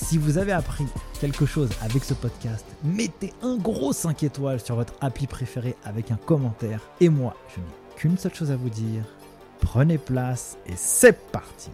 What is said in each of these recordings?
Si vous avez appris quelque chose avec ce podcast, mettez un gros 5 étoiles sur votre appli préféré avec un commentaire. Et moi, je n'ai qu'une seule chose à vous dire. Prenez place et c'est parti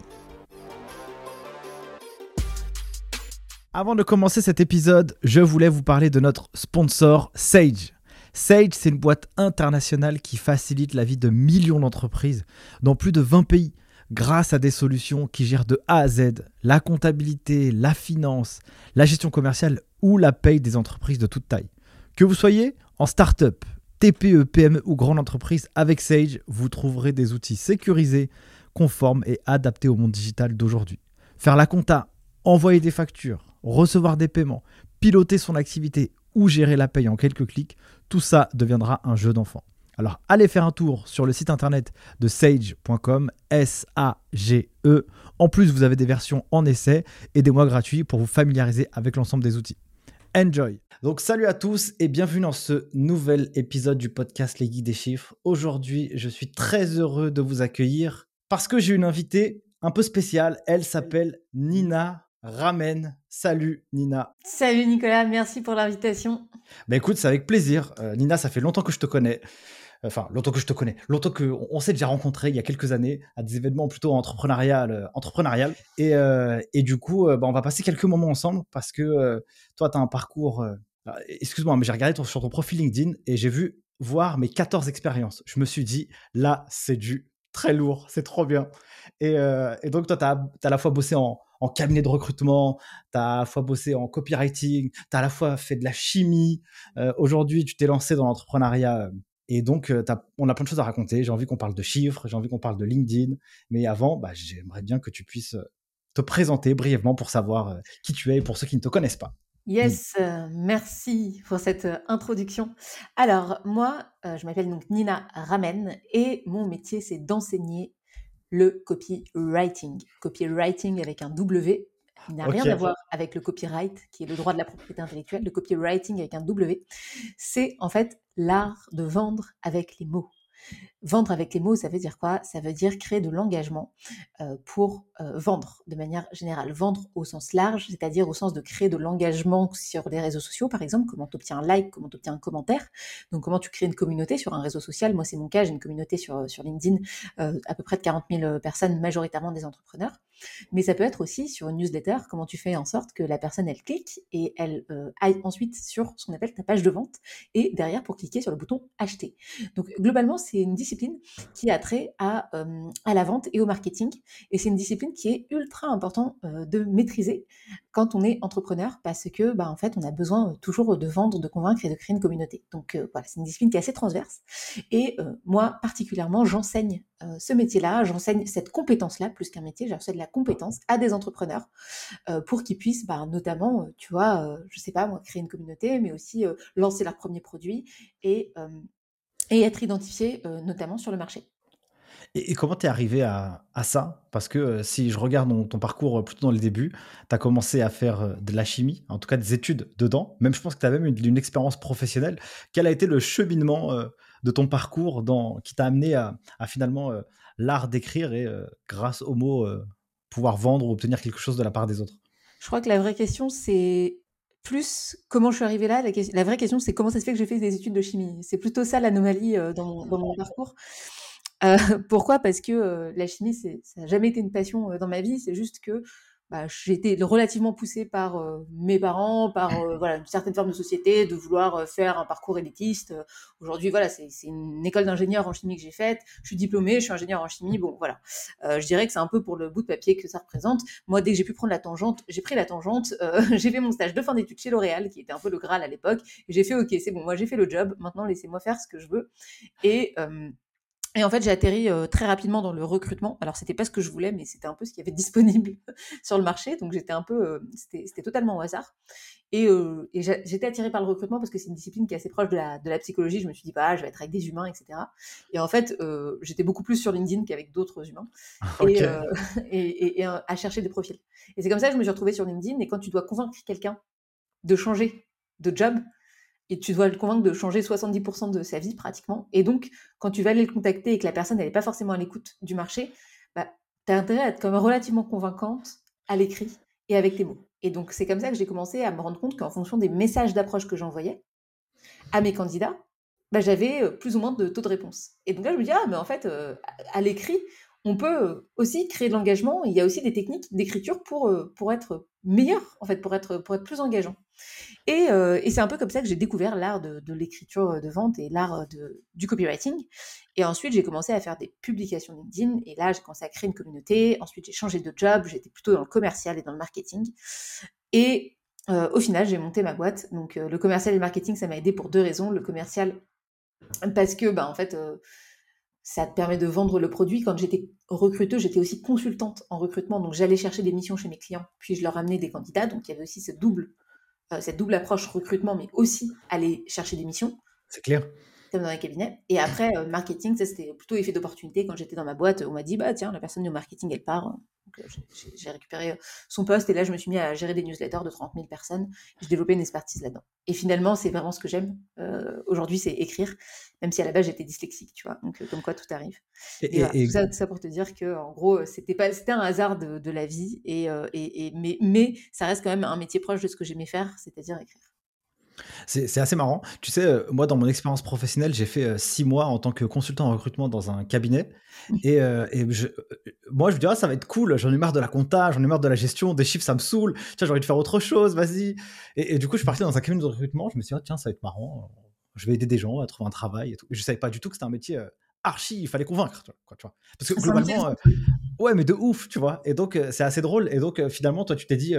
Avant de commencer cet épisode, je voulais vous parler de notre sponsor Sage. Sage, c'est une boîte internationale qui facilite la vie de millions d'entreprises dans plus de 20 pays grâce à des solutions qui gèrent de A à Z la comptabilité, la finance, la gestion commerciale ou la paye des entreprises de toute taille. Que vous soyez en start-up, TPE, PME ou grande entreprise, avec Sage, vous trouverez des outils sécurisés, conformes et adaptés au monde digital d'aujourd'hui. Faire la compta, envoyer des factures, recevoir des paiements, piloter son activité ou gérer la paye en quelques clics, tout ça deviendra un jeu d'enfant. Alors allez faire un tour sur le site internet de sage.com, S-A-G-E. En plus, vous avez des versions en essai et des mois gratuits pour vous familiariser avec l'ensemble des outils. Enjoy Donc salut à tous et bienvenue dans ce nouvel épisode du podcast Les Guides des Chiffres. Aujourd'hui, je suis très heureux de vous accueillir parce que j'ai une invitée un peu spéciale. Elle s'appelle Nina Ramen. Salut Nina. Salut Nicolas, merci pour l'invitation. Bah écoute, c'est avec plaisir. Euh, Nina, ça fait longtemps que je te connais enfin longtemps que je te connais, longtemps qu'on s'est déjà rencontré il y a quelques années à des événements plutôt entrepreneurial, euh, entrepreneurial. Et, euh, et du coup, euh, bah, on va passer quelques moments ensemble parce que toi, tu as un parcours. Bah, excuse-moi, mais j'ai regardé sur ton profil LinkedIn et j'ai vu voir mes 14 expériences. Je me suis dit, là, c'est du très lourd, c'est trop bien. Et, et donc, toi, tu as, à la fois bossé en, en cabinet de recrutement, tu as à la fois bossé en copywriting, tu as à la fois fait de la chimie. Aujourd'hui, tu t'es lancé dans l'entrepreneuriat et donc, on a plein de choses à raconter. J'ai envie qu'on parle de chiffres, j'ai envie qu'on parle de LinkedIn. Mais avant, bah, j'aimerais bien que tu puisses te présenter brièvement pour savoir qui tu es et pour ceux qui ne te connaissent pas. Yes, merci pour cette introduction. Alors, moi, je m'appelle donc Nina Ramen et mon métier, c'est d'enseigner le copywriting. Copywriting avec un W. Il n'a rien à voir avec le copyright, qui est le droit de la propriété intellectuelle. Le copywriting avec un W, c'est en fait l'art de vendre avec les mots. Vendre avec les mots, ça veut dire quoi? Ça veut dire créer de l'engagement euh, pour euh, vendre de manière générale. Vendre au sens large, c'est-à-dire au sens de créer de l'engagement sur les réseaux sociaux, par exemple, comment tu obtiens un like, comment tu obtiens un commentaire. Donc, comment tu crées une communauté sur un réseau social? Moi, c'est mon cas, j'ai une communauté sur, sur LinkedIn, euh, à peu près de 40 000 personnes, majoritairement des entrepreneurs. Mais ça peut être aussi sur une newsletter, comment tu fais en sorte que la personne, elle clique et elle aille ensuite sur ce qu'on appelle ta page de vente et derrière pour cliquer sur le bouton acheter. Donc, globalement, c'est une discipline qui a trait à, à la vente et au marketing. Et c'est une discipline qui est ultra important de maîtriser quand on est entrepreneur parce que, bah, en fait, on a besoin toujours de vendre, de convaincre et de créer une communauté. Donc voilà, c'est une discipline qui est assez transverse. Et moi, particulièrement, j'enseigne ce métier-là, j'enseigne cette compétence-là, plus qu'un métier, j'enseigne la compétence à des entrepreneurs pour qu'ils puissent, bah, notamment, tu vois, je sais pas, moi, créer une communauté, mais aussi lancer leur premier produit et et être identifié, notamment sur le marché. Et, comment tu es arrivé à, ça? Parce que si je regarde ton, parcours plutôt dans le début, tu as commencé à faire de la chimie, en tout cas des études dedans. Même je pense que tu as même une, une, expérience professionnelle. Quel a été le cheminement de ton parcours dans, qui t'a amené à, finalement l'art d'écrire et grâce aux mots pouvoir vendre ou obtenir quelque chose de la part des autres? Je crois que la vraie question, c'est plus comment je suis arrivée là. La, vraie question, c'est comment ça se fait que j'ai fait des études de chimie. C'est plutôt ça l'anomalie euh, dans, mon, parcours. Euh, pourquoi? Parce que euh, la chimie, ça n'a jamais été une passion dans ma vie. C'est juste que bah, j'ai été relativement poussée par mes parents, par voilà, une certaine forme de société, de vouloir faire un parcours élitiste. Aujourd'hui, voilà, c'est une école d'ingénieur en chimie que j'ai faite. Je suis diplômée, je suis ingénieur en chimie. Bon, voilà. je dirais que c'est un peu pour le bout de papier que ça représente. Moi, dès que j'ai pu prendre la tangente, j'ai pris la tangente. j'ai fait mon stage de fin d'études chez L'Oréal, qui était un peu le Graal à l'époque. J'ai fait, ok, c'est bon, moi j'ai fait le job. Maintenant, laissez-moi faire ce que je veux. Et et en fait, j'ai atterri très rapidement dans le recrutement. Alors, c'était pas ce que je voulais, mais c'était un peu ce qu'il y avait disponible sur le marché. Donc, j'étais un peu, c'était totalement au hasard. Et, j'étais attirée par le recrutement parce que c'est une discipline qui est assez proche de la, de la psychologie. Je me suis dit, bah, je vais être avec des humains, etc. Et en fait, j'étais beaucoup plus sur LinkedIn qu'avec d'autres humains. Et, et, à chercher des profils. Et c'est comme ça que je me suis retrouvée sur LinkedIn. Et quand tu dois convaincre quelqu'un de changer de job, et tu dois le convaincre de changer 70% de sa vie pratiquement. Et donc, quand tu vas aller le contacter et que la personne n'est pas forcément à l'écoute du marché, bah, tu as intérêt à être quand relativement convaincante à l'écrit et avec tes mots. Et donc, c'est comme ça que j'ai commencé à me rendre compte qu'en fonction des messages d'approche que j'envoyais à mes candidats, bah, j'avais euh, plus ou moins de taux de réponse. Et donc là, je me dis, ah, mais en fait, euh, à l'écrit, on peut aussi créer de l'engagement. Il y a aussi des techniques d'écriture pour, euh, pour être meilleur, en fait, pour être, pour être plus engageant. Et, euh, et c'est un peu comme ça que j'ai découvert l'art de, l'écriture de vente et l'art du copywriting. Et ensuite, j'ai commencé à faire des publications LinkedIn. Et là, j'ai commencé à créer une communauté. Ensuite, j'ai changé de job. J'étais plutôt dans le commercial et dans le marketing. Et euh, au final, j'ai monté ma boîte. Donc, le commercial et le marketing, ça m'a aidé pour deux raisons. Le commercial, parce que, bah, en fait, ça te permet de vendre le produit. Quand j'étais recruteuse, j'étais aussi consultante en recrutement, donc j'allais chercher des missions chez mes clients, puis je leur amenais des candidats. Donc il y avait aussi cette double, euh, cette double approche recrutement, mais aussi aller chercher des missions. C'est clair. Comme dans les cabinets. Et après, euh, marketing, ça c'était plutôt effet d'opportunité. Quand j'étais dans ma boîte, on m'a dit, bah tiens, la personne du marketing, elle part. Euh, j'ai récupéré euh, son poste et là, je me suis mis à gérer des newsletters de 30 000 personnes. J'ai développé une expertise là-dedans. Et finalement, c'est vraiment ce que j'aime. Euh, aujourd'hui, c'est écrire, même si à la base, j'étais dyslexique, tu vois. Donc, comme quoi, tout arrive. Et, tout, ça, pour te dire que, en gros, c'était pas, c'était un hasard de, la vie. Et, et, mais, mais ça reste quand même un métier proche de ce que j'aimais faire, c'est-à-dire écrire. C'est assez marrant. Tu sais, euh, moi, dans mon expérience professionnelle, j'ai fait euh, six mois en tant que consultant en recrutement dans un cabinet. Mmh. Et, euh, moi, je me disais, ça va être cool. J'en ai marre de la compta, j'en ai marre de la gestion, des chiffres, ça me saule. Tiens, j'ai envie de faire autre chose, vas-y. Et, du coup, je suis parti dans un cabinet de recrutement. Je me suis dit, tiens, ça va être marrant. Je vais aider des gens à trouver un travail et tout. je savais pas du tout que c'était un métier archi, il fallait convaincre, quoi, tu vois. Parce que globalement, euh, ouais, mais de ouf, tu vois. Et donc, euh, c'est assez drôle. Et donc, euh, finalement, toi, tu t'es dit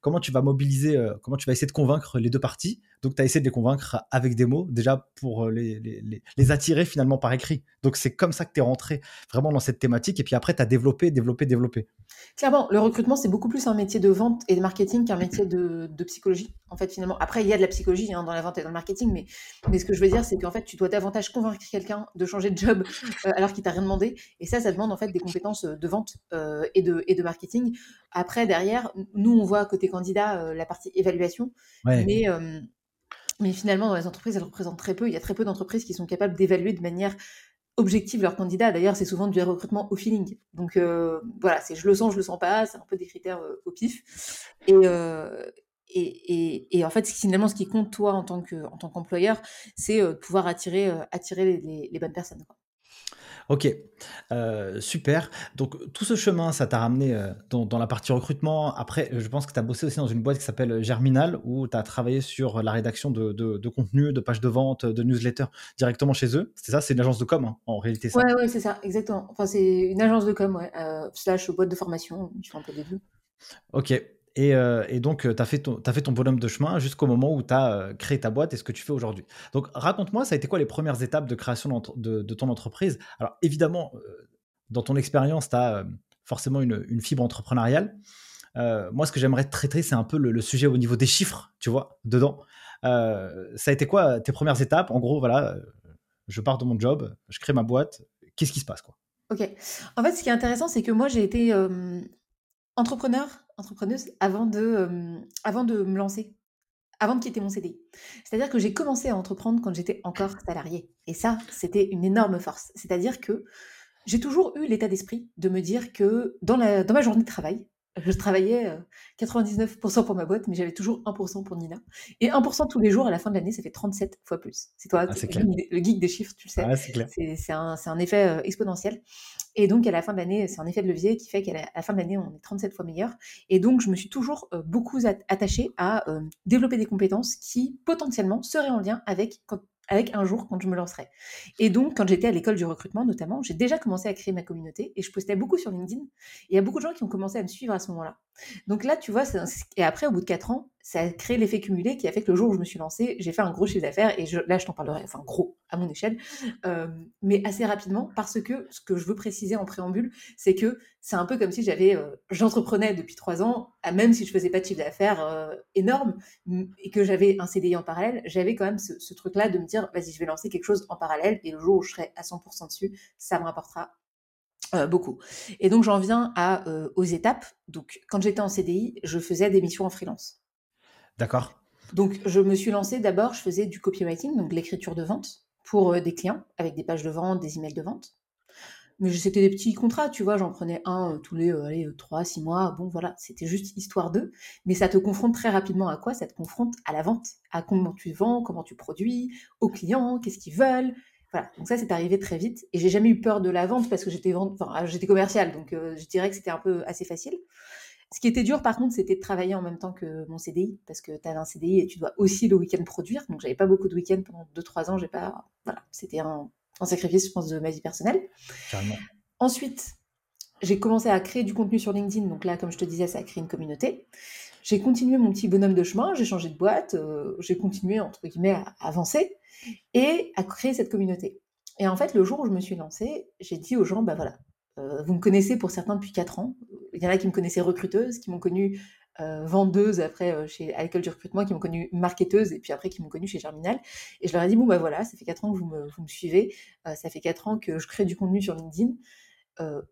comment tu vas mobiliser, comment tu vas essayer de convaincre les deux parties? Donc, tu as essayé de les convaincre avec des mots, déjà pour les, les, les attirer finalement par écrit. Donc, c'est comme ça que tu es rentré vraiment dans cette thématique. Et puis après, tu as développé, développé, développé. Clairement, le recrutement, c'est beaucoup plus un métier de vente et de marketing qu'un métier de, de, psychologie, en fait, finalement. Après, il y a de la psychologie hein, dans la vente et dans le marketing, mais, mais ce que je veux dire, c'est qu'en fait, tu dois davantage convaincre quelqu'un de changer de job euh, alors qu'il t'a rien demandé. Et ça, ça demande en fait des compétences euh, de vente euh, et, de, et de marketing. Après, derrière, nous, on voit côté candidat la partie évaluation, mais, mais finalement, dans les entreprises, elles représentent très peu. Il y a très peu d'entreprises qui sont capables d'évaluer de manière objective leurs candidats. D'ailleurs, c'est souvent du recrutement au feeling. Donc voilà, c'est je le sens, je le sens pas. C'est un peu des critères au pif. Et, et, en fait, finalement, ce qui compte toi en tant qu'employeur, c'est de pouvoir attirer les, bonnes personnes. Ok, euh, super. Donc tout ce chemin, ça t'a ramené euh, dans, la partie recrutement. Après, je pense que tu as bossé aussi dans une boîte qui s'appelle Germinal, où tu as travaillé sur la rédaction de, de, contenu, de pages de vente, de newsletters directement chez eux. C'est ça, c'est une agence de com, hein, en réalité. Ça. Ouais, ouais, c'est ça, exactement. Enfin, c'est une agence de com, ouais, euh, slash boîte de formation, je fais un peu des deux. Ok, euh, et, donc, tu as, fait ton, bonhomme de chemin jusqu'au moment où tu as euh, créé ta boîte et ce que tu fais aujourd'hui. Donc, raconte-moi, ça a été quoi les premières étapes de création de, ton entreprise? Alors, évidemment, euh, dans ton expérience, tu as forcément une, fibre entrepreneuriale. moi, ce que j'aimerais traiter, c'est un peu le, sujet au niveau des chiffres, tu vois, dedans. ça a été quoi tes premières étapes? En gros, voilà, je pars de mon job, je crée ma boîte. Qu'est-ce qui se passe quoi? Ok. En fait, ce qui est intéressant, c'est que moi, j'ai été entrepreneur entrepreneuse avant de, me lancer, avant de quitter mon CDI. C'est-à-dire que j'ai commencé à entreprendre quand j'étais encore salariée. Et ça, c'était une énorme force. C'est-à-dire que j'ai toujours eu l'état d'esprit de me dire que dans ma journée de travail, je travaillais 99% pour ma boîte, mais j'avais toujours 1% pour Nina. Et 1% tous les jours à la fin de l'année, ça fait 37 fois plus. C'est toi, ah, le, geek des chiffres, tu le sais. c'est un, un, effet exponentiel. Et donc, à la fin de l'année, c'est un effet de levier qui fait qu'à la, fin de l'année, on est 37 fois meilleur. Et donc, je me suis toujours beaucoup attachée à développer des compétences qui potentiellement seraient en lien avec quand, avec un jour quand je me lancerai. Et donc, quand j'étais à l'école du recrutement notamment, j'ai déjà commencé à créer ma communauté et je postais beaucoup sur LinkedIn. il y a beaucoup de gens qui ont commencé à me suivre à ce moment-là. Donc là, tu vois, et après, au bout de 4 ans, ça a créé l'effet cumulé qui a fait que le jour où je me suis lancée, j'ai fait un gros chiffre d'affaires et là, je t'en parlerai, enfin gros, à mon échelle, euh, mais assez rapidement parce que ce que je veux préciser en préambule, c'est que c'est un peu comme si j'avais, euh, j'entreprenais depuis 3 ans, même si je faisais pas de chiffre d'affaires euh, énorme et que j'avais un CDI en parallèle, j'avais quand même ce, truc-là de me dire, vas-y, je vais lancer quelque chose en parallèle et le jour où je serai à 100% dessus, ça me rapportera beaucoup. Et donc j'en viens aux étapes. Donc quand j'étais en CDI, je faisais des missions en freelance. D'accord. Donc je me suis lancée d'abord, je faisais du copywriting, donc l'écriture de vente pour euh, des clients avec des pages de vente, des emails de vente. Mais c'était des petits contrats, tu vois, j'en prenais un tous les allez, 3, 6 mois. Bon voilà, c'était juste histoire d'eux. Mais ça te confronte très rapidement à quoi? Ça te confronte à la vente, à comment tu vends, comment tu produis, aux clients, qu'est-ce qu'ils veulent, voilà, donc ça c'est arrivé très vite et j'ai jamais eu peur de la vente parce que j'étais enfin, commerciale donc euh, je dirais que c'était un peu assez facile. Ce qui était dur par contre c'était de travailler en même temps que mon CDI parce que tu avais un CDI et tu dois aussi le week-end produire donc j'avais pas beaucoup de week-ends pendant 2-3 ans j'ai pas voilà c'était un, un, sacrifice je pense de ma vie personnelle. Carrément. Ensuite j'ai commencé à créer du contenu sur LinkedIn donc là comme je te disais ça a créé une communauté. J'ai continué mon petit bonhomme de chemin, j'ai changé de boîte, euh, j'ai continué entre guillemets à avancer et à créer cette communauté. Et en fait, le jour où je me suis lancée, j'ai dit aux gens, bah voilà, euh, vous me connaissez pour certains depuis 4 ans. Il y en a qui me connaissaient recruteuse, qui m'ont connue euh, vendeuse après euh, chez, à l'école du recrutement, qui m'ont connue marketeuse et puis après qui m'ont connue chez Germinal. Et je leur ai dit, bon bah voilà, ça fait 4 ans que vous me, vous me suivez, ça fait 4 ans que je crée du contenu sur LinkedIn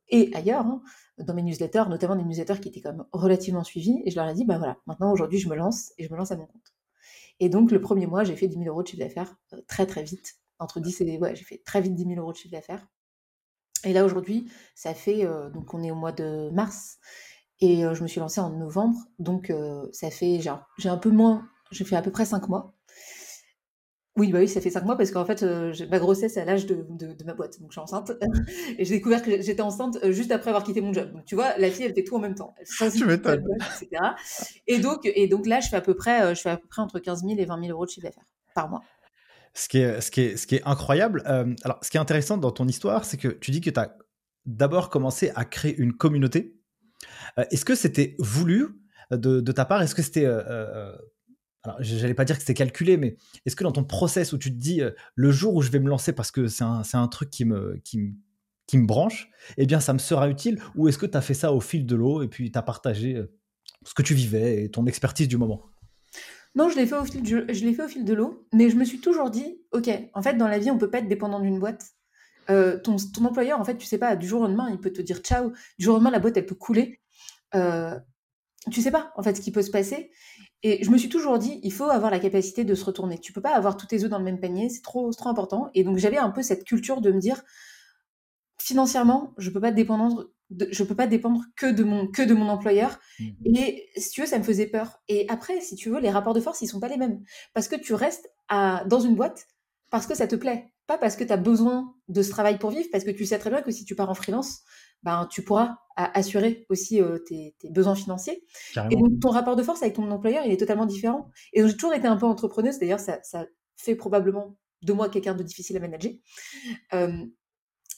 et ailleurs, hein, dans mes newsletters, notamment des newsletters qui étaient quand même relativement suivis. Et je leur ai dit, bah voilà, maintenant aujourd'hui je me lance et je me lance à mon compte. Et donc, le premier mois, j'ai fait 10 000 euros de chiffre d'affaires euh, très, très vite. Entre 10 et. Ouais, j'ai fait très vite 10 000 euros de chiffre d'affaires. Et là, aujourd'hui, ça fait. Euh, donc, on est au mois de mars. Et euh, je me suis lancée en novembre. Donc, ça fait. J'ai un peu moins. J'ai fait à peu près 5 mois. Oui, bah oui, ça fait cinq mois parce qu'en fait, euh, ma grossesse est à l'âge de, ma boîte, donc je suis enceinte. et j'ai découvert que j'étais enceinte euh, juste après avoir quitté mon job. Donc tu vois, la fille, elle fait tout en même temps. tu m'étonnes. Et donc, et donc là, je fais à peu près, euh, je fais à peu près entre 15 000 et 20 000 euros de chiffre d'affaires par mois. Ce qui est, incroyable, alors ce qui est intéressant dans ton histoire, c'est que tu dis que tu as d'abord commencé à créer une communauté. Est-ce que c'était voulu de, de, ta part? Est-ce que c'était alors j'allais pas dire que c'était calculé, mais est-ce que dans ton process où tu te dis euh, le jour où je vais me lancer parce que c'est un, truc qui me, qui, qui me branche, eh bien ça me sera utile? Ou est-ce que tu as fait ça au fil de l'eau et puis tu as partagé euh, ce que tu vivais et ton expertise du moment? Non, je l'ai fait, au fil je au fil de l'eau, mais je me suis toujours dit, ok, en fait dans la vie on peut pas être dépendant d'une boîte. Euh, ton, ton, employeur, en fait, tu sais pas, du jour au lendemain, il peut te dire ciao, du jour au lendemain, la boîte, elle peut couler. Euh, tu sais pas, en fait, ce qui peut se passer. Et je me suis toujours dit, il faut avoir la capacité de se retourner. Tu peux pas avoir tous tes œufs dans le même panier, c'est trop, trop important. Et donc j'avais un peu cette culture de me dire, financièrement, je peux pas dépendre, je peux pas dépendre que de mon, que de mon employeur. Mmh Et si tu veux, ça me faisait peur. Et après, si tu veux, les rapports de force, ils sont pas les mêmes. Parce que tu restes à, dans une boîte parce que ça te plaît, pas parce que tu as besoin de ce travail pour vivre, parce que tu sais très bien que si tu pars en freelance, ben, tu pourras assurer aussi euh, tes, besoins financiers. Et donc, ton rapport de force avec ton employeur, il est totalement différent. Et donc, j'ai toujours été un peu entrepreneuse. D'ailleurs, ça, ça, fait probablement de moi quelqu'un de difficile à manager.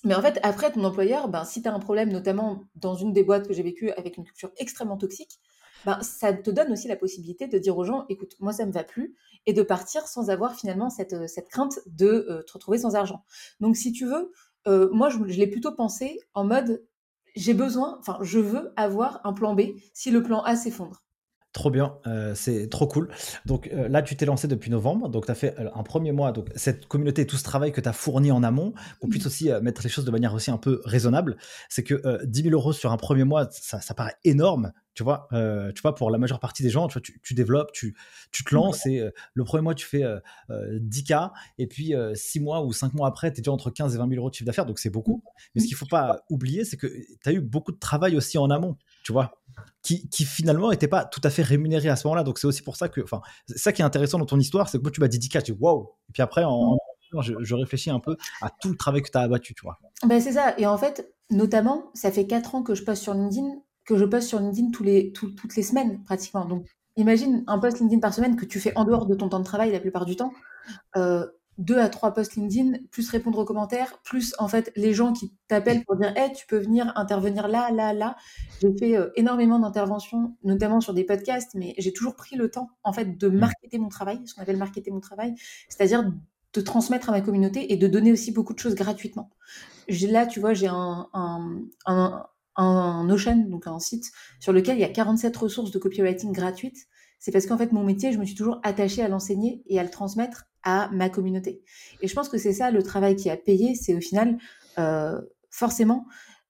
Mais en fait, après, ton employeur, ben, si tu as un problème, notamment dans une des boîtes que j'ai vécues avec une culture extrêmement toxique, ben, ça te donne aussi la possibilité de dire aux gens, écoute, moi, ça ne me va plus, et de partir sans avoir finalement cette, cette crainte de euh, te retrouver sans argent. Donc, si tu veux, euh, moi, je l'ai plutôt pensé en mode, j'ai besoin, enfin, je veux avoir un plan B si le plan A s'effondre. Trop bien, euh, c'est trop cool. Donc euh, là, tu t'es lancé depuis novembre, donc tu as fait euh, un premier mois. Donc cette communauté et tout ce travail que tu as fourni en amont, qu'on puisse aussi mettre les choses de manière aussi un peu raisonnable, c'est que 10 000 euros sur un premier mois, ça, paraît énorme, tu vois, tu vois, pour la majeure partie des gens, tu, vois, tu, développes, tu, tu, te lances et le premier mois, tu fais 10K euh, et puis 6 mois ou 5 mois après, tu es déjà entre 15 et 20 000 euros de chiffre d'affaires, donc c'est beaucoup. Mais ce qu'il faut pas oublier, c'est que tu as eu beaucoup de travail aussi en amont. Tu vois qui, finalement n'était pas tout à fait rémunéré à ce moment-là. Donc c'est aussi pour ça que, enfin, ça qui est intéressant dans ton histoire, c'est que moi tu m'as dit 10K, tu wow. Et puis après, en, je, réfléchis un peu à tout le travail que tu as abattu, tu vois. Ben c'est ça. Et en fait, notamment, ça fait 4 ans que je poste sur LinkedIn, que je poste sur LinkedIn tous les, toutes les semaines pratiquement. Donc imagine un post LinkedIn par semaine que tu fais en dehors de ton temps de travail la plupart du temps. Euh, deux à trois posts LinkedIn, plus répondre aux commentaires, plus en fait les gens qui t'appellent pour dire hey, tu peux venir intervenir là, là, là. J'ai fait euh, énormément d'interventions, notamment sur des podcasts, mais j'ai toujours pris le temps en fait de mmh. marketer mon travail, ce qu'on appelle marketer mon travail, c'est-à-dire de transmettre à ma communauté et de donner aussi beaucoup de choses gratuitement. Là, tu vois, j'ai un, un, un, un Notion, donc un site sur lequel il y a 47 ressources de copywriting gratuites. C'est parce qu'en fait, mon métier, je me suis toujours attachée à l'enseigner et à le transmettre à ma communauté. Et je pense que c'est ça le travail qui a payé, c'est au final, euh, forcément,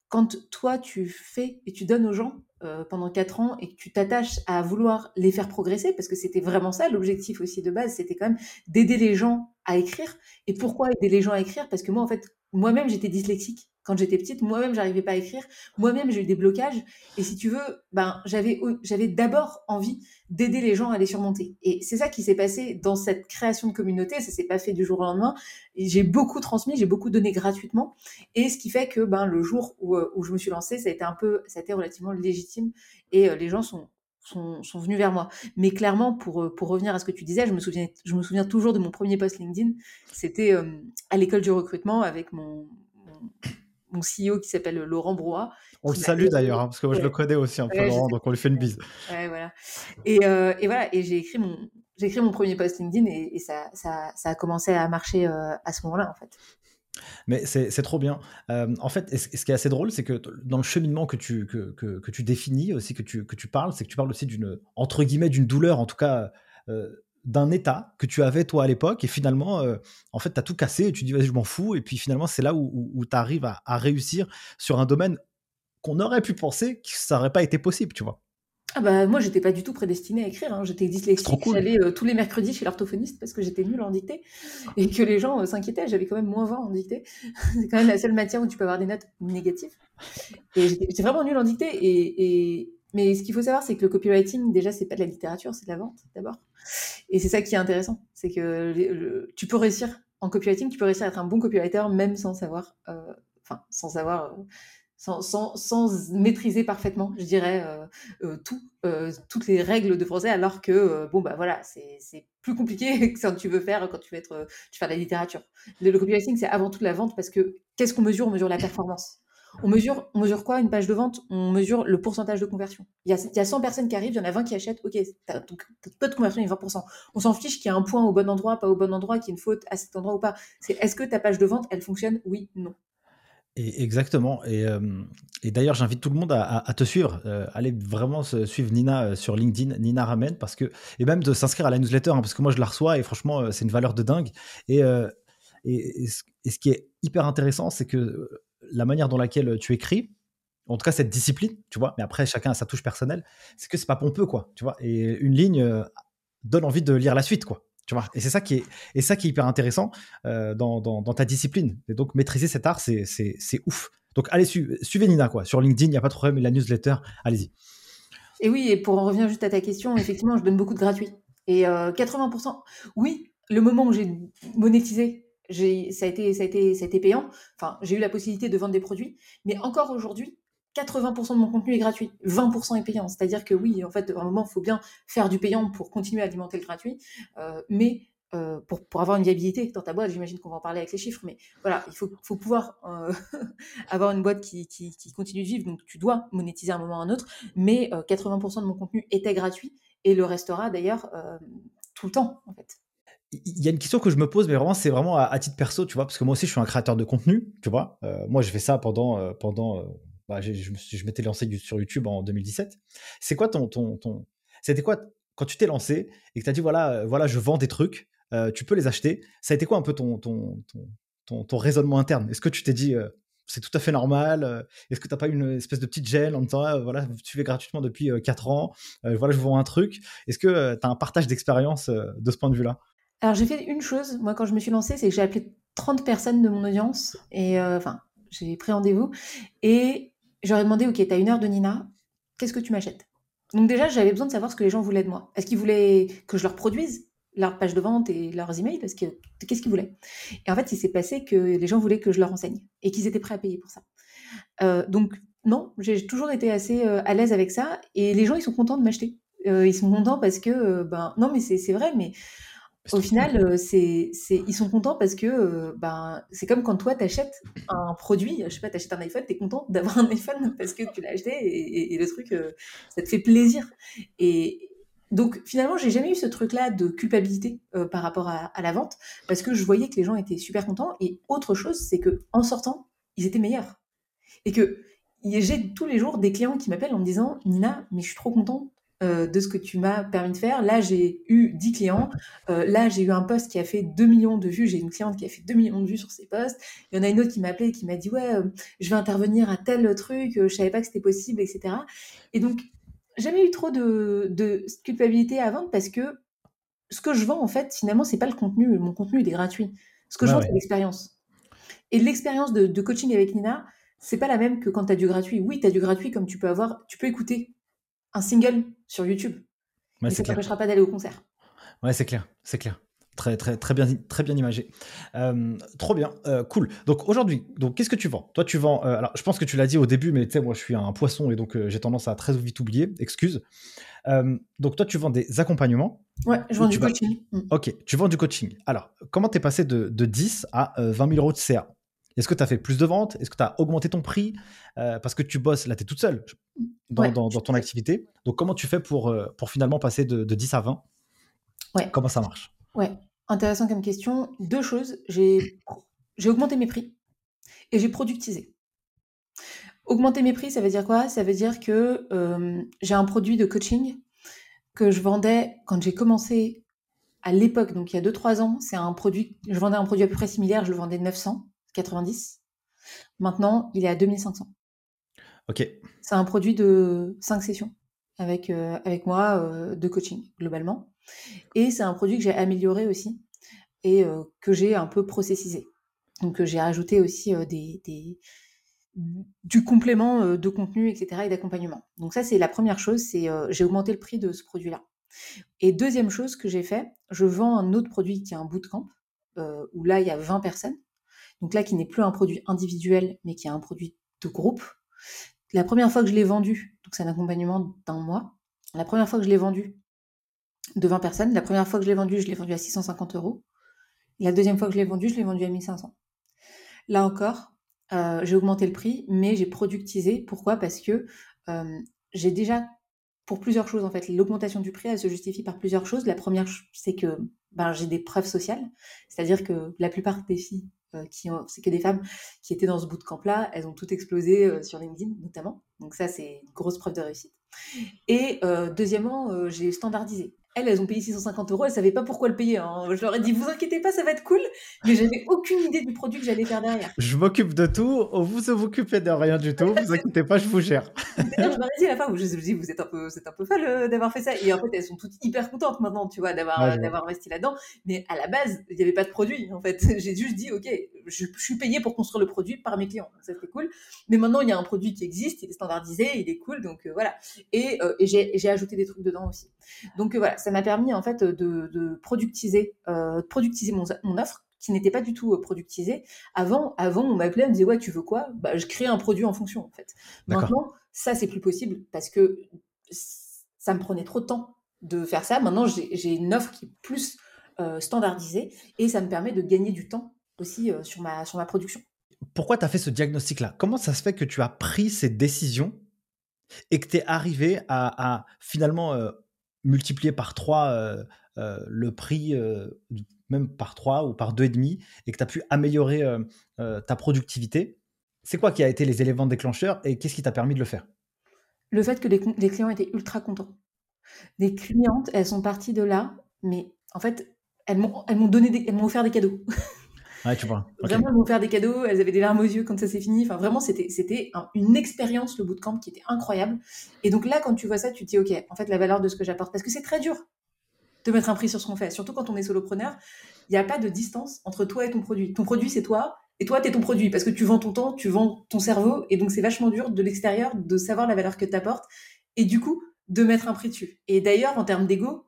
quand toi, tu fais et tu donnes aux gens euh, pendant quatre ans et que tu t'attaches à vouloir les faire progresser, parce que c'était vraiment ça l'objectif aussi de base, c'était quand même d'aider les gens à écrire. Et pourquoi aider les gens à écrire? Parce que moi, en fait, moi-même, j'étais dyslexique quand j'étais petite, moi-même, j'arrivais pas à écrire. Moi-même, j'ai eu des blocages. Et si tu veux, ben, j'avais, j'avais d'abord envie d'aider les gens à les surmonter. Et c'est ça qui s'est passé dans cette création de communauté. Ça s'est pas fait du jour au lendemain. J'ai beaucoup transmis, j'ai beaucoup donné gratuitement. Et ce qui fait que, ben, le jour où, euh, où je me suis lancée, ça a été un peu, ça a été relativement légitime. Et euh, les gens sont, sont, sont, venus vers moi. Mais clairement, pour, euh, pour revenir à ce que tu disais, je me souviens, je me souviens toujours de mon premier post LinkedIn. C'était à l'école du recrutement avec mon, mon CEO qui s'appelle Laurent Brois. On le salue d'ailleurs, hein, parce que moi je le connais aussi un peu, Laurent, donc on lui fait une bise. Ouais, voilà. Et, euh, et voilà, et j'ai écrit mon, j'ai écrit mon premier post LinkedIn et, et ça, ça, ça, a commencé à marcher euh, à ce moment-là, en fait. Mais c'est trop bien. Euh, en fait, ce qui est assez drôle, c'est que dans le cheminement que tu, que, que, que tu définis aussi, que tu, que tu parles, c'est que tu parles aussi d'une, entre guillemets, d'une douleur, en tout cas, d'un état que tu avais toi à l'époque et finalement euh, en fait tu as tout cassé et tu dis vas-y je m'en fous. Et puis finalement c'est là où, tu arrives à, réussir sur un domaine qu'on aurait pu penser que ça n'aurait pas été possible tu vois. Ah bah moi j'étais pas du tout prédestinée à écrire hein. j'étais dyslexique j'allais euh, tous les mercredis chez l'orthophoniste parce que j'étais nulle en dictée et que les gens euh, s'inquiétaient. J'avais quand même moins 20 en dictée c'est quand même la seule matière où tu peux avoir des notes négatives. Et j'étais vraiment nulle en dictée et mais ce qu'il faut savoir, c'est que le copywriting, déjà, c'est pas de la littérature, c'est de la vente d'abord. Et c'est ça qui est intéressant, c'est que tu peux réussir en copywriting, tu peux réussir à être un bon copywriter même sans savoir, euh, enfin, sans savoir, euh, sans, maîtriser parfaitement, je dirais, euh, tout, toutes les règles de français, alors que, bon, bah voilà, c'est plus compliqué que ce que tu veux faire quand tu veux être, tu fais de la littérature. Le, le copywriting, c'est avant tout la vente parce que qu'est-ce qu'on mesure? On mesure la performance. On mesure, on mesure quoi? Une page de vente On mesure le pourcentage de conversion. Il y, a, il y a 100 personnes qui arrivent, il y en a 20 qui achètent. Ok, donc peu de conversion, il y a 20%. On s'en fiche qu'il y a un point au bon endroit, pas au bon endroit, qu'il y ait une faute à cet endroit ou pas. C'est est-ce que ta page de vente, elle fonctionne? Oui, non. Exactement. Et, euh, et d'ailleurs, j'invite tout le monde à, te suivre. Euh, allez vraiment suivre Nina euh, sur LinkedIn, Nina Ramen, parce que et même de s'inscrire à la newsletter, hein, parce que moi je la reçois et franchement, c'est une valeur de dingue. Et, et, ce qui est hyper intéressant, c'est que la manière dans laquelle tu écris, en tout cas cette discipline, tu vois, mais après chacun a sa touche personnelle, c'est que c'est pas pompeux, quoi, tu vois. Et une ligne euh, donne envie de lire la suite, quoi. Tu vois, et c'est ça qui est, ça qui est hyper intéressant euh, dans, dans, ta discipline. Et donc maîtriser cet art, c'est, c'est, ouf. Donc allez, suivez Nina, quoi. Sur LinkedIn, il n'y a pas de problème, la newsletter, allez-y. Et oui, et pour en revenir juste à ta question, effectivement, je donne beaucoup de gratuit. Et 80%, euh, oui, le moment où j'ai monétisé, ça a été, payant. Enfin, j'ai eu la possibilité de vendre des produits, mais encore aujourd'hui, 80% de mon contenu est gratuit, 20% est payant. C'est-à-dire que oui, en fait, à un moment, il faut bien faire du payant pour continuer à alimenter le gratuit, euh, mais euh, pour, avoir une viabilité dans ta boîte, j'imagine qu'on va en parler avec les chiffres, mais voilà, il faut, pouvoir euh, avoir une boîte qui, qui, continue de vivre, donc tu dois monétiser à un moment ou à un autre, mais 80% de mon contenu était gratuit et le restera d'ailleurs tout le temps, en fait il y a une question que je me pose, mais vraiment, c'est vraiment à, titre perso, tu vois, parce que moi aussi, je suis un créateur de contenu, tu vois. Euh, moi, j'ai fait ça pendant, euh, pendant, euh, bah, je, je m'étais lancé sur YouTube en 2017. C'est quoi ton, ton, c'était quoi quand tu t'es lancé et que tu as dit voilà, voilà, je vends des trucs, tu peux les acheter. Ça a été quoi un peu ton, ton, ton, ton, raisonnement interne? Est-ce que tu t'es dit c'est tout à fait normal Est-ce que tu n'as pas une espèce de petite gêne en disant ah, voilà, tu fais gratuitement depuis 4 ans, voilà, je vends un truc? Est-ce que tu as un partage d'expérience de ce point de vue-là? Alors j'ai fait une chose, moi quand je me suis lancée, c'est que j'ai appelé 30 personnes de mon audience, et euh, enfin j'ai pris rendez-vous, et j'aurais demandé, ok, tu as une heure de Nina, qu'est-ce que tu m'achètes? Donc déjà, j'avais besoin de savoir ce que les gens voulaient de moi. Est-ce qu'ils voulaient que je leur produise leur page de vente et leurs emails? Parce que qu'est-ce qu'ils voulaient? Et en fait, il s'est passé que les gens voulaient que je leur enseigne et qu'ils étaient prêts à payer pour ça. Euh, donc non, j'ai toujours été assez euh, à l'aise avec ça et les gens ils sont contents de m'acheter. Ils sont contents parce que ben non mais c'est vrai mais au final, c'est, ils sont contents parce que ben, c'est comme quand toi, tu achètes un produit, je sais pas, tu achètes un iPhone, tu es content d'avoir un iPhone parce que tu l'as acheté et, et, le truc, ça te fait plaisir. Et, donc finalement, j'ai jamais eu ce truc-là de culpabilité euh, par rapport à, la vente parce que je voyais que les gens étaient super contents. Et autre chose, c'est que en sortant, ils étaient meilleurs. Et que j'ai tous les jours des clients qui m'appellent en me disant Nina, mais je suis trop content euh, de ce que tu m'as permis de faire. Là, j'ai eu 10 clients. Euh, là, j'ai eu un poste qui a fait 2 millions de vues. J'ai une cliente qui a fait 2 millions de vues sur ses posts. Il y en a une autre qui m'a appelé et qui m'a dit Ouais, je vais intervenir à tel truc, je savais pas que c'était possible, etc. Et donc, jamais eu trop de, culpabilité à vendre parce que ce que je vends, en fait, finalement, c'est pas le contenu. Mon contenu, il est gratuit. Ce que je vends, c'est l'expérience. Et l'expérience de, coaching avec Nina, c'est pas la même que quand tu as du gratuit. Oui, tu as du gratuit comme tu peux avoir, tu peux écouter un single sur YouTube. mais ça ne t'empêchera pas d'aller au concert. Ouais, c'est clair, c'est clair. Très, très, très, bien, très bien imagé. Euh, trop bien, euh, cool. Donc aujourd'hui, donc qu'est-ce que tu vends? Toi, tu vends. Euh, alors, je pense que tu l'as dit au début, mais tu sais, moi, je suis un poisson et donc j'ai tendance à très vite oublier. Excuse. donc toi, tu vends des accompagnements. Ouais, je vends du coaching. Mm. Ok, tu vends du coaching. Alors, comment tu es passé de, de, 10 à 20 000 euros de CA Est-ce que tu as fait plus de ventes? Est-ce que tu as augmenté ton prix? Parce que tu bosses, là, tu es toute seule dans, dans, ton activité. Donc, comment tu fais pour, pour finalement passer de, de 10 à 20 Ouais. Comment ça marche? Ouais, intéressant comme question. Deux choses. J'ai augmenté mes prix et j'ai productisé. Augmenter mes prix, ça veut dire quoi? Ça veut dire que euh, j'ai un produit de coaching que je vendais quand j'ai commencé à l'époque, donc il y a 2-3 ans. C'est un produit, je vendais un produit à peu près similaire, je le vendais 990. Maintenant, il est à 2500. Ok. C'est un produit de 5 sessions avec, euh, avec moi euh, de coaching globalement. Et c'est un produit que j'ai amélioré aussi et euh, que j'ai un peu processisé. Donc j'ai rajouté aussi euh, des, du complément de contenu, etc. et d'accompagnement. Donc ça, c'est la première chose, c'est j'ai augmenté le prix de ce produit-là. Et deuxième chose que j'ai fait, je vends un autre produit qui est un bootcamp, où là, il y a 20 personnes. Donc là, qui n'est plus un produit individuel, mais qui est un produit de groupe. La première fois que je l'ai vendu, donc c'est un accompagnement d'un mois, la première fois que je l'ai vendu, de 20 personnes. La première fois que je l'ai vendu, je l'ai vendu à 650 euros. La deuxième fois que je l'ai vendu, je l'ai vendu à 1500. Là encore, euh, j'ai augmenté le prix, mais j'ai productisé. Pourquoi? Parce que euh, j'ai déjà, pour plusieurs choses en fait, l'augmentation du prix, elle se justifie par plusieurs choses. La première, c'est que ben, j'ai des preuves sociales, c'est-à-dire que la plupart des filles qui ont, c'est que des femmes qui étaient dans ce bootcamp-là, elles ont toutes explosé sur LinkedIn notamment. Donc ça, c'est une grosse preuve de réussite. Et deuxièmement, j'ai standardisé. Elles, elles ont payé 650 euros, elles savaient pas pourquoi le payer. Hein. Je leur ai dit, vous inquiétez pas, ça va être cool, mais j'avais aucune idée du produit que j'allais faire derrière. Je m'occupe de tout, vous vous occupez de rien du tout, vous inquiétez pas, je vous gère. je leur ai dit à la fin, je me dis, vous êtes un peu, c'est un peu folle euh, d'avoir fait ça. Et en fait, elles sont toutes hyper contentes maintenant, tu vois, d'avoir, d'avoir investi là-dedans. Mais à la base, il n'y avait pas de produit, en fait. J'ai juste dit, ok, je, suis payé pour construire le produit par mes clients, ça c'était cool. Mais maintenant, il y a un produit qui existe, il est standardisé, il est cool, donc euh, voilà. Et, euh, et j'ai ajouté des trucs dedans aussi. Donc voilà, ça m'a permis en fait de, productiser, euh, productiser mon, offre qui n'était pas du tout euh, productisée. Avant, avant on m'appelait, on me disait ouais tu veux quoi? Bah, Je crée un produit en fonction en fait. Maintenant, ça c'est plus possible parce que ça me prenait trop de temps de faire ça. Maintenant, j'ai une offre qui est plus euh, standardisée et ça me permet de gagner du temps aussi sur, ma, sur ma production. Pourquoi tu as fait ce diagnostic-là? Comment ça se fait que tu as pris ces décisions et que tu es arrivé à, finalement multiplier par 3 euh, euh, le prix, euh, même par 3 ou par 2,5, et que tu as pu améliorer ta productivité. C'est quoi qui a été les éléments déclencheurs et qu'est-ce qui t'a permis de le faire? Le fait que les, clients étaient ultra contents. Les clientes, elles sont parties de là, mais en fait, elles m'ont donné, elles m'ont offert des cadeaux. Vraiment, elles m'ont offert des cadeaux, elles avaient des larmes aux yeux quand ça s'est fini. Enfin, vraiment, c'était, c'était une expérience, le bootcamp, qui était incroyable. Et donc là, quand tu vois ça, tu te dis, OK, en fait, la valeur de ce que j'apporte, parce que c'est très dur de mettre un prix sur ce qu'on fait, surtout quand on est solopreneur, il n'y a pas de distance entre toi et ton produit. Ton produit, c'est toi, et toi, tu es ton produit, parce que tu vends ton temps, tu vends ton cerveau, et donc c'est vachement dur de l'extérieur de savoir la valeur que tu apportes et du coup, de mettre un prix dessus. Et d'ailleurs, en termes d'ego,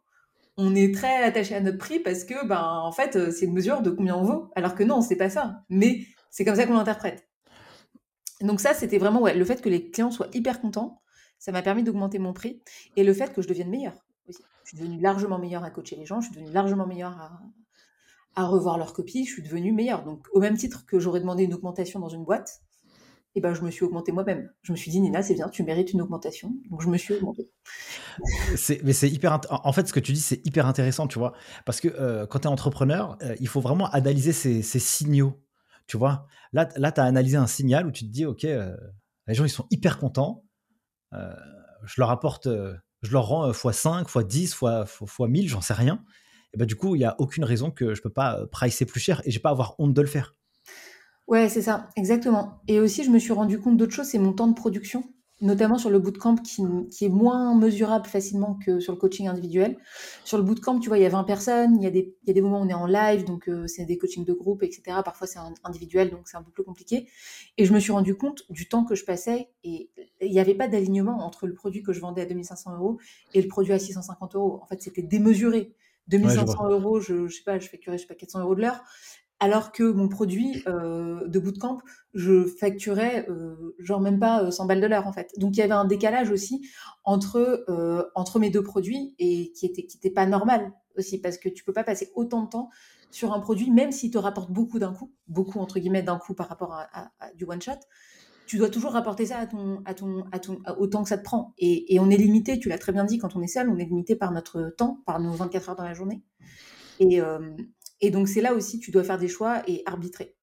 on est très attaché à notre prix parce que, ben, en fait, c'est une mesure de combien on vaut. Alors que non, c'est pas ça. Mais c'est comme ça qu'on l'interprète. Donc ça, c'était vraiment le fait que les clients soient hyper contents. Ça m'a permis d'augmenter mon prix et le fait que je devienne meilleure aussi. Je suis devenue largement meilleure à coacher les gens. Je suis devenue largement meilleure à, à revoir leur copie. Je suis devenue meilleure. Donc au même titre que j'aurais demandé une augmentation dans une boîte, et ben, je me suis augmentée moi-même. Je me suis dit, Nina, c'est bien, tu mérites une augmentation. Donc, je me suis augmentée. mais c'est hyper. En fait, ce que tu dis, c'est hyper intéressant, tu vois. Parce que euh, quand tu es entrepreneur, euh, il faut vraiment analyser ces, signaux. Tu vois, là, là tu as analysé un signal où tu te dis, OK, euh, les gens, ils sont hyper contents. je leur apporte, je leur rends x5, x10, x, 1000, j'en sais rien. Et ben, du coup, il n'y a aucune raison que je peux pas pricer plus cher et je vais pas avoir honte de le faire. Ouais, c'est ça, exactement. Et aussi, je me suis rendu compte d'autre chose, c'est mon temps de production, notamment sur le bootcamp qui, qui est moins mesurable facilement que sur le coaching individuel. Sur le bootcamp, tu vois, il y a 20 personnes, il y a des, il y a des moments où on est en live, donc euh, c'est des coachings de groupe, etc. Parfois, c'est individuel, donc c'est un peu plus compliqué. Et je me suis rendu compte du temps que je passais et il n'y avait pas d'alignement entre le produit que je vendais à 2500 euros et le produit à 650 euros. En fait, c'était démesuré. 2500 euros, je, je sais pas, je fais je sais pas, 400 euros de l'heure alors que mon produit euh, de bootcamp, je facturais euh, genre même pas 100 euh, balles de l'heure en fait. Donc il y avait un décalage aussi entre mes deux produits et qui était qui pas normal aussi parce que tu peux pas passer autant de temps sur un produit même s'il te rapporte beaucoup d'un coup, beaucoup entre guillemets d'un coup par rapport à, du one shot. Tu dois toujours rapporter ça à ton, à ton, à ton, au temps que ça te prend. Et, et on est limité, tu l'as très bien dit, quand on est seul, on est limité par notre temps, par nos 24 heures dans la journée. Et, et donc, c'est là aussi, tu dois faire des choix et arbitrer.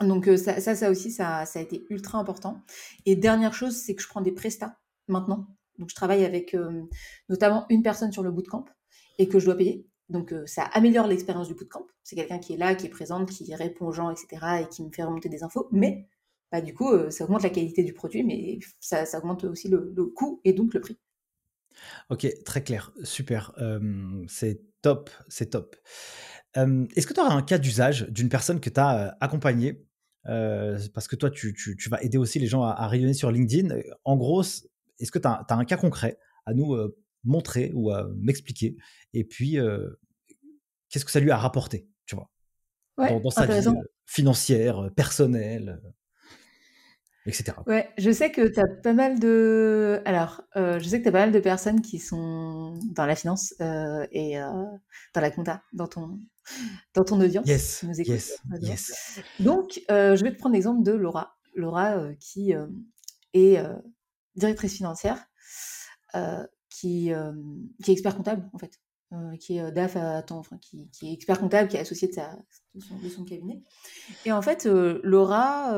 Donc, euh, ça, ça, aussi, ça, ça, a été ultra important. Et dernière chose, c'est que je prends des prestats maintenant. Donc, je travaille avec euh, notamment une personne sur le bootcamp et que je dois payer. Donc, euh, ça améliore l'expérience du bootcamp. C'est quelqu'un qui est là, qui est présente, qui répond aux gens, etc. et qui me fait remonter des infos. Mais, bah, du coup, ça augmente la qualité du produit, mais ça, augmente aussi le, le, coût et donc le prix. Ok, très clair, super. c'est top, c'est top. Est-ce que tu auras un cas d'usage d'une personne que tu as accompagnée Parce que toi, tu, vas aider aussi les gens à, rayonner sur LinkedIn. En gros, est-ce que tu as, un cas concret à nous montrer ou à m'expliquer? Et puis, qu'est-ce que ça lui a rapporté tu vois, dans, sa vie financière, personnelle etc. Ouais, je sais que tu as pas mal de. Alors, je sais que tu as pas mal de personnes qui sont dans la finance et dans la compta, dans ton, dans ton audience. Yes, nous yes, yes. Donc, euh, je vais te prendre l'exemple de Laura. Laura euh, qui euh, est directrice financière, qui, qui est expert comptable, en fait. qui est DAF à temps, enfin, qui, qui, est expert comptable, qui est associé de, sa, de, son, de son cabinet. Et en fait, Laura,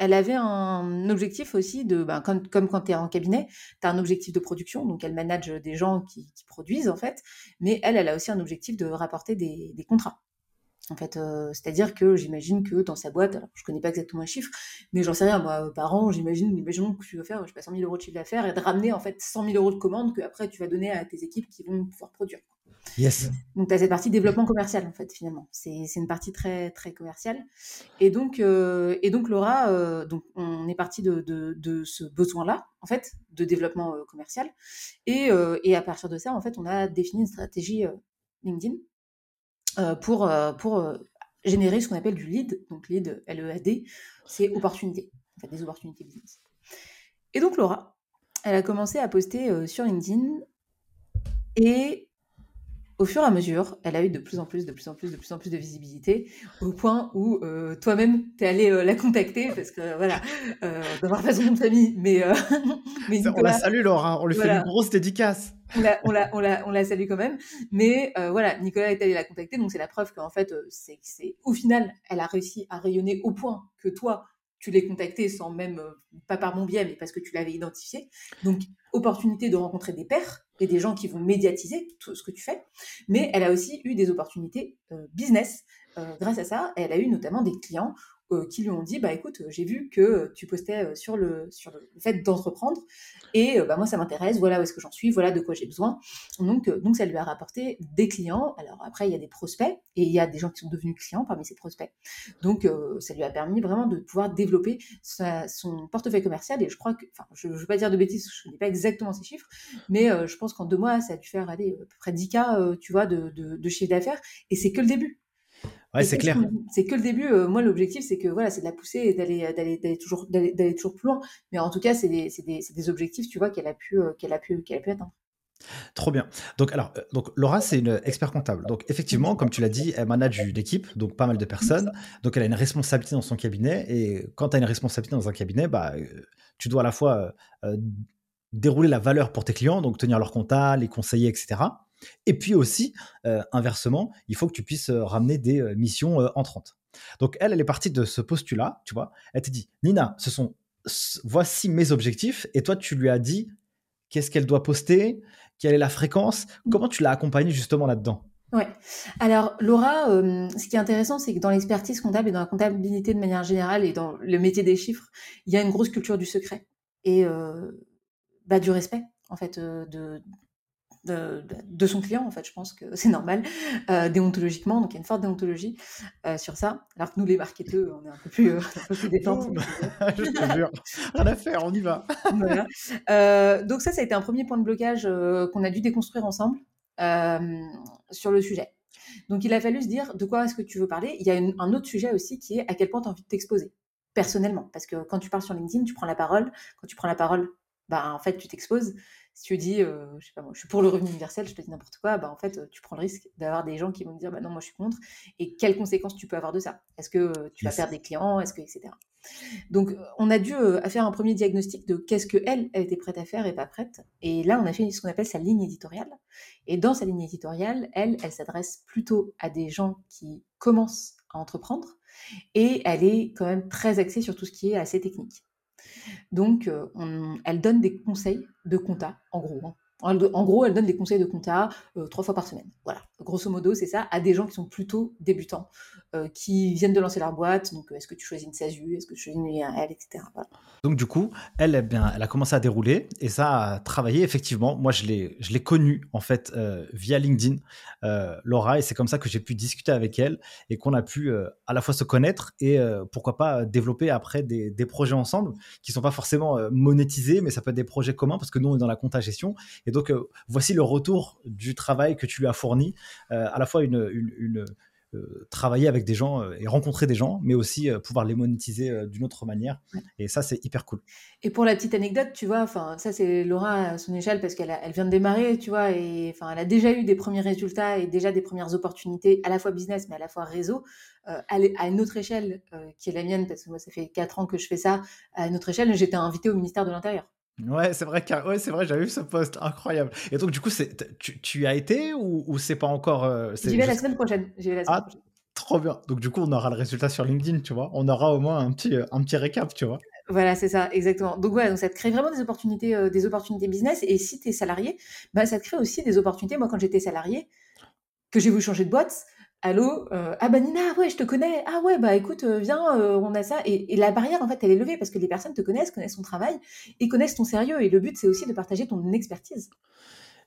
elle avait un objectif aussi de, ben, comme, quand tu es en cabinet, tu as un objectif de production, donc elle manage des gens qui, produisent en fait, mais elle, a aussi un objectif de rapporter des, contrats. En fait, euh, c'est-à-dire que j'imagine que dans sa boîte, alors je connais pas exactement un chiffre, mais j'en sais rien, moi, par an, j'imagine, imaginons que tu vas faire, je sais pas, 100 000 euros de chiffre d'affaires et de ramener en fait 100 000 euros de commandes que après tu vas donner à tes équipes qui vont pouvoir produire. Yes. Donc, tu as cette partie développement commercial, en fait, finalement. C'est une partie très, très commerciale. Et donc, euh, et donc Laura, euh, donc, on est parti de, de, ce besoin-là, en fait, de développement euh, commercial. Et, et, à partir de ça, en fait, on a défini une stratégie LinkedIn pour, pour générer ce qu'on appelle du lead. Donc, lead, L-E-A-D, c'est opportunité, en fait, des opportunités business. Et donc, Laura, elle a commencé à poster sur LinkedIn et au fur et à mesure, elle a eu de plus en plus, de plus en plus, de plus en plus de visibilité, au point où euh, toi-même, tu es allé euh, la contacter, parce que voilà, euh, d'avoir pas son nom de famille, mais... Euh, mais on la salue, Laura, on lui fait une grosse dédicace. On la, on, la, on, la, on la salue quand même, mais voilà, Nicolas est allé la contacter, donc c'est la preuve qu'en fait, c'est, c'est au final, elle a réussi à rayonner au point que toi, tu l'es contacté sans même, euh, pas par mon biais, mais parce que tu l'avais identifié. Donc, opportunité de rencontrer des pairs et des gens qui vont médiatiser tout ce que tu fais. Mais elle a aussi eu des opportunités euh, business euh, grâce à ça. elle a eu notamment des clients qui lui ont dit bah écoute j'ai vu que tu postais sur le sur le fait d'entreprendre et bah moi ça m'intéresse voilà où est-ce que j'en suis voilà de quoi j'ai besoin. Donc donc ça lui a rapporté des clients. Alors après il y a des prospects et il y a des gens qui sont devenus clients parmi ces prospects. Donc ça lui a permis vraiment de pouvoir développer son portefeuille commercial et je crois que enfin je, ne veux pas dire de bêtises je connais pas exactement ces chiffres mais je pense qu'en deux mois ça a dû faire à peu près 10 k tu vois de, de, de chiffre d'affaires et c'est que le début Ouais, c'est clair. C'est que le début. Euh, moi, l'objectif, c'est que voilà, c'est de la pousser et d'aller, d'aller, d'aller toujours, d'aller, toujours plus loin. Mais en tout cas, c'est des, c'est des, des, objectifs, tu vois, qu'elle a pu, euh, qu'elle a pu, qu'elle a pu atteindre. Trop bien. Donc, alors, euh, donc Laura, c'est une expert comptable. Donc, effectivement, comme tu l'as dit, elle manage une équipe, donc pas mal de personnes. Donc, elle a une responsabilité dans son cabinet. Et quand tu as une responsabilité dans un cabinet, bah, tu dois à la fois dérouler la valeur pour tes clients, donc tenir leur compta, les conseiller, etc. Et puis aussi, euh, inversement, il faut que tu puisses euh, ramener des euh, missions entrantes. Donc elle, elle est partie de ce postulat, tu vois. Elle t'a dit, Nina, ce sont, voici mes objectifs. Et toi, tu lui as dit qu'est-ce qu'elle doit poster, quelle est la fréquence. Comment tu l'as accompagnée justement là-dedans? Ouais. Alors Laura, ce qui est intéressant, c'est que dans l'expertise comptable et dans la comptabilité de manière générale et dans le métier des chiffres, il y a une grosse culture du secret et bah, du respect en fait de, de, son client, en fait, je pense que c'est normal, euh, déontologiquement, donc il y a une forte déontologie euh, sur ça, alors que nous, les marketeurs, on est un peu plus, euh, un peu plus détente. je te jure, rien à faire, on y va. donc ça, ça a été un premier point de blocage qu'on a dû déconstruire ensemble sur le sujet. Donc il a fallu se dire de quoi est-ce que tu veux parler? Il y a un autre sujet aussi qui est à quel point tu as envie de t'exposer personnellement. Parce que quand tu parles sur LinkedIn, tu prends la parole. Quand tu prends la parole, bah, en fait, tu t'exposes si tu dis, euh, je sais pas moi, je suis pour le revenu universel, je te dis n'importe quoi, bah en fait, tu prends le risque d'avoir des gens qui vont te dire, bah non, moi je suis contre. Et quelles conséquences tu peux avoir de ça? Est-ce que tu vas perdre des clients? Est-ce que etc. Donc, on a dû faire un premier diagnostic de qu'est-ce que elle, elle était prête à faire et pas prête. Et là, on a fait ce qu'on appelle sa ligne éditoriale. Et dans sa ligne éditoriale, elle, elle s'adresse plutôt à des gens qui commencent à entreprendre et elle est quand même très axée sur tout ce qui est assez technique. Donc, euh, elle donne des conseils de compta, en gros. Hein. En gros, elle donne des conseils de compta euh, trois fois par semaine. Voilà, grosso modo, c'est ça, à des gens qui sont plutôt débutants, euh, qui viennent de lancer leur boîte. Donc, est-ce que tu choisis une SASU, est-ce que tu choisis une IRL, etc. Donc, du coup, elle, eh bien, elle a commencé à dérouler et ça a travaillé effectivement. Moi, je l'ai, connue en fait euh, via LinkedIn, Laura, et c'est comme ça que j'ai pu discuter avec elle et qu'on a pu à la fois se connaître et pourquoi pas développer après des, projets ensemble qui sont pas forcément monétisés, mais ça peut être des projets communs parce que nous, on est dans la compta gestion. Donc, euh, voici le retour du travail que tu lui as fourni, euh, à la fois une, euh, travailler avec des gens et rencontrer des gens, mais aussi pouvoir les monétiser d'une autre manière. Et ça, c'est hyper cool. Et pour la petite anecdote, tu vois, enfin, ça c'est Laura à son échelle parce qu'elle elle vient de démarrer, tu vois, et enfin, elle a déjà eu des premiers résultats et déjà des premières opportunités, à la fois business, mais à la fois réseau. à une autre échelle qui est la mienne, parce que moi, ça fait 4 ans que je fais ça, à une autre échelle, j'étais invitée au ministère de l'Intérieur. Ouais, c'est vrai, ouais, c'est vrai, j'avais vu ce post, incroyable. Et donc, du coup, tu, tu as été ou, ou c'est pas encore. Euh, J'y vais la semaine prochaine. J'y vais la semaine ah, prochaine. Trop bien. Donc, du coup, on aura le résultat sur LinkedIn, tu vois. On aura au moins un petit, euh, un petit récap, tu vois. Voilà, c'est ça, exactement. Donc, ouais, donc ça te crée vraiment des opportunités, euh, des opportunités business. Et si tu es salarié, bah, ça te crée aussi des opportunités. Moi, quand j'étais salarié, que j'ai voulu changer de boîte, Allô euh, Ah bah Nina, ouais, je te connais. Ah ouais, bah écoute, euh, viens, euh, on a ça. Et, la barrière, en fait, elle est levée parce que les personnes te connaissent, connaissent ton travail et connaissent ton sérieux. Et le but, c'est aussi de partager ton expertise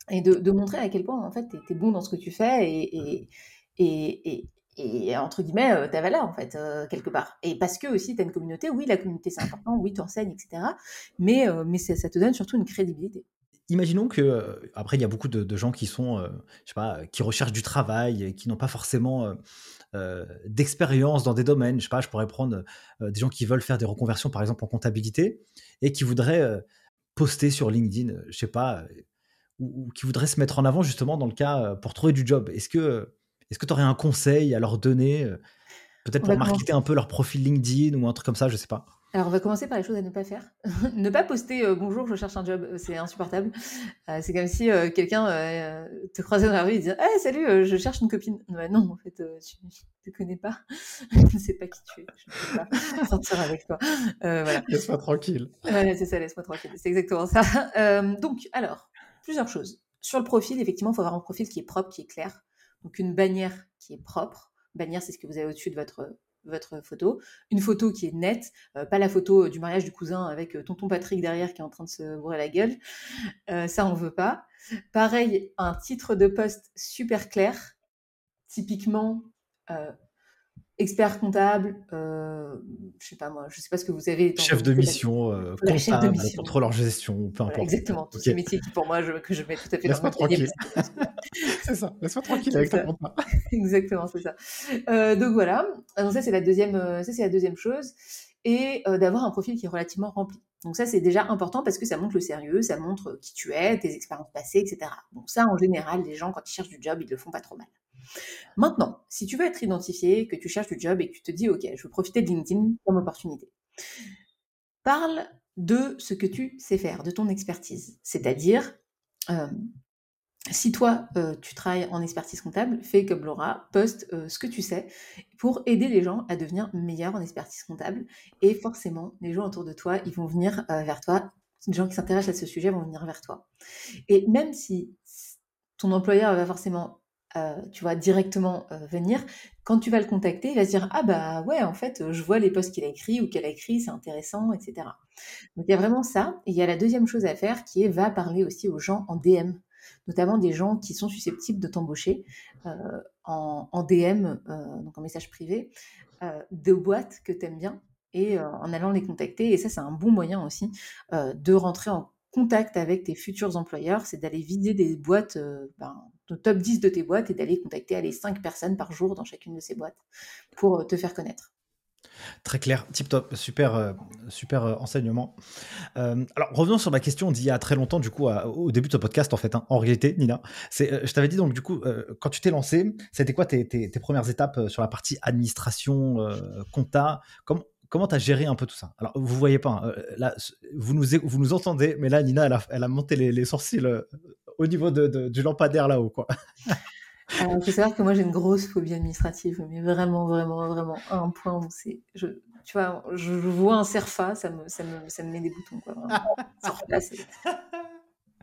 et de, montrer à quel point, en fait, tu es, bon dans ce que tu fais et, et, et entre guillemets, ta valeur, en fait, quelque part. Et parce que aussi, tu as une communauté, oui, la communauté, c'est important, oui, tu enseignes, etc. Mais, mais ça te donne surtout une crédibilité imaginons que euh, après il y a beaucoup de, gens qui sont, euh, je sais pas, qui recherchent du travail, et qui n'ont pas forcément euh, d'expérience dans des domaines. Je sais pas, je pourrais prendre des gens qui veulent faire des reconversions, par exemple en comptabilité, et qui voudraient poster sur LinkedIn, je sais pas, ou, qui voudraient se mettre en avant justement dans le cas pour trouver du job. Est-ce que est-ce que tu aurais un conseil à leur donner, peut-être pour marketer un peu leur profil LinkedIn ou un truc comme ça, je sais pas? Alors, on va commencer par les choses à ne pas faire. ne pas poster euh, bonjour, je cherche un job, euh, c'est insupportable. Euh, c'est comme si quelqu'un te croisait dans la rue et disait hey, salut, je cherche une copine. Bah, non, en fait, tu ne te connais pas. je ne sais pas qui tu es. Je ne peux pas sortir avec toi. voilà. Laisse-moi tranquille. Voilà, c'est ça, laisse-moi tranquille. C'est exactement ça. donc, alors, plusieurs choses. Sur le profil, effectivement, il faut avoir un profil qui est propre, qui est clair. Donc, une bannière qui est propre. Bannière, c'est ce que vous avez au-dessus de votre votre photo, une photo qui est nette, pas la photo du mariage du cousin avec tonton Patrick derrière qui est en train de se bourrer la gueule. ça, on veut pas. Pareil, un titre de poste super clair, typiquement expert comptable, euh, je sais pas moi, je sais pas ce que vous avez. Chef de mission, euh, comptable, contrôleur gestion, peu importe. exactement, tous ces métiers qui pour moi, je, que je mets tout à fait Laisse-moi tranquille. c'est ça, laisse-moi tranquille avec compta. exactement, c'est ça. Euh, donc voilà, donc ça c'est la deuxième, euh, ça c'est la deuxième chose, et euh, d'avoir un profil qui est relativement rempli. Donc ça c'est déjà important parce que ça montre le sérieux, ça montre qui tu es, tes expériences passées, etc. Donc ça en général, les gens quand ils cherchent du job, ils le font pas trop mal. Maintenant, si tu veux être identifié, que tu cherches du job et que tu te dis, OK, je veux profiter de LinkedIn comme opportunité, parle de ce que tu sais faire, de ton expertise. C'est-à-dire, euh, si toi, euh, tu travailles en expertise comptable, fais comme Laura, poste euh, ce que tu sais pour aider les gens à devenir meilleurs en expertise comptable. Et forcément, les gens autour de toi, ils vont venir vers toi. Les gens qui s'intéressent à ce sujet vont venir vers toi. Et même si ton employeur va forcément euh, tu vois, directement euh, venir, quand tu vas le contacter, il va se dire Ah bah ouais, en fait, je vois les posts qu'il a écrits ou qu'elle a écrit, c'est intéressant, etc. Donc il y a vraiment ça. Et il y a la deuxième chose à faire qui est va parler aussi aux gens en DM, notamment des gens qui sont susceptibles de t'embaucher euh, en, DM, donc en message privé, de boîtes que tu aimes bien et en allant les contacter. Et ça, c'est un bon moyen aussi de rentrer en contact avec tes futurs employeurs, c'est d'aller vider des boîtes, euh, ben, le top 10 de tes boîtes et d'aller contacter les 5 personnes par jour dans chacune de ces boîtes pour euh, te faire connaître. Très clair, tip top, super, euh, super enseignement. alors revenons sur ma question d'il y a très longtemps, du coup, au début de ce podcast, en fait, hein, en réalité, Nina. Je t'avais dit donc du coup, quand tu t'es lancé, c'était quoi tes, premières étapes sur la partie administration, compta? Comment Comment tu as géré un peu tout ça? Alors, vous voyez pas, hein, euh, là, vous nous, entendez, mais là, Nina, elle a, monté les, sourcils euh, au niveau de, du lampadaire là-haut. quoi. Il faut savoir que moi, j'ai une grosse phobie administrative, mais vraiment, vraiment, vraiment, à un point où c'est. Je, tu vois, je, vois un serfa, ça me, ça me, ça me met des boutons. Quoi,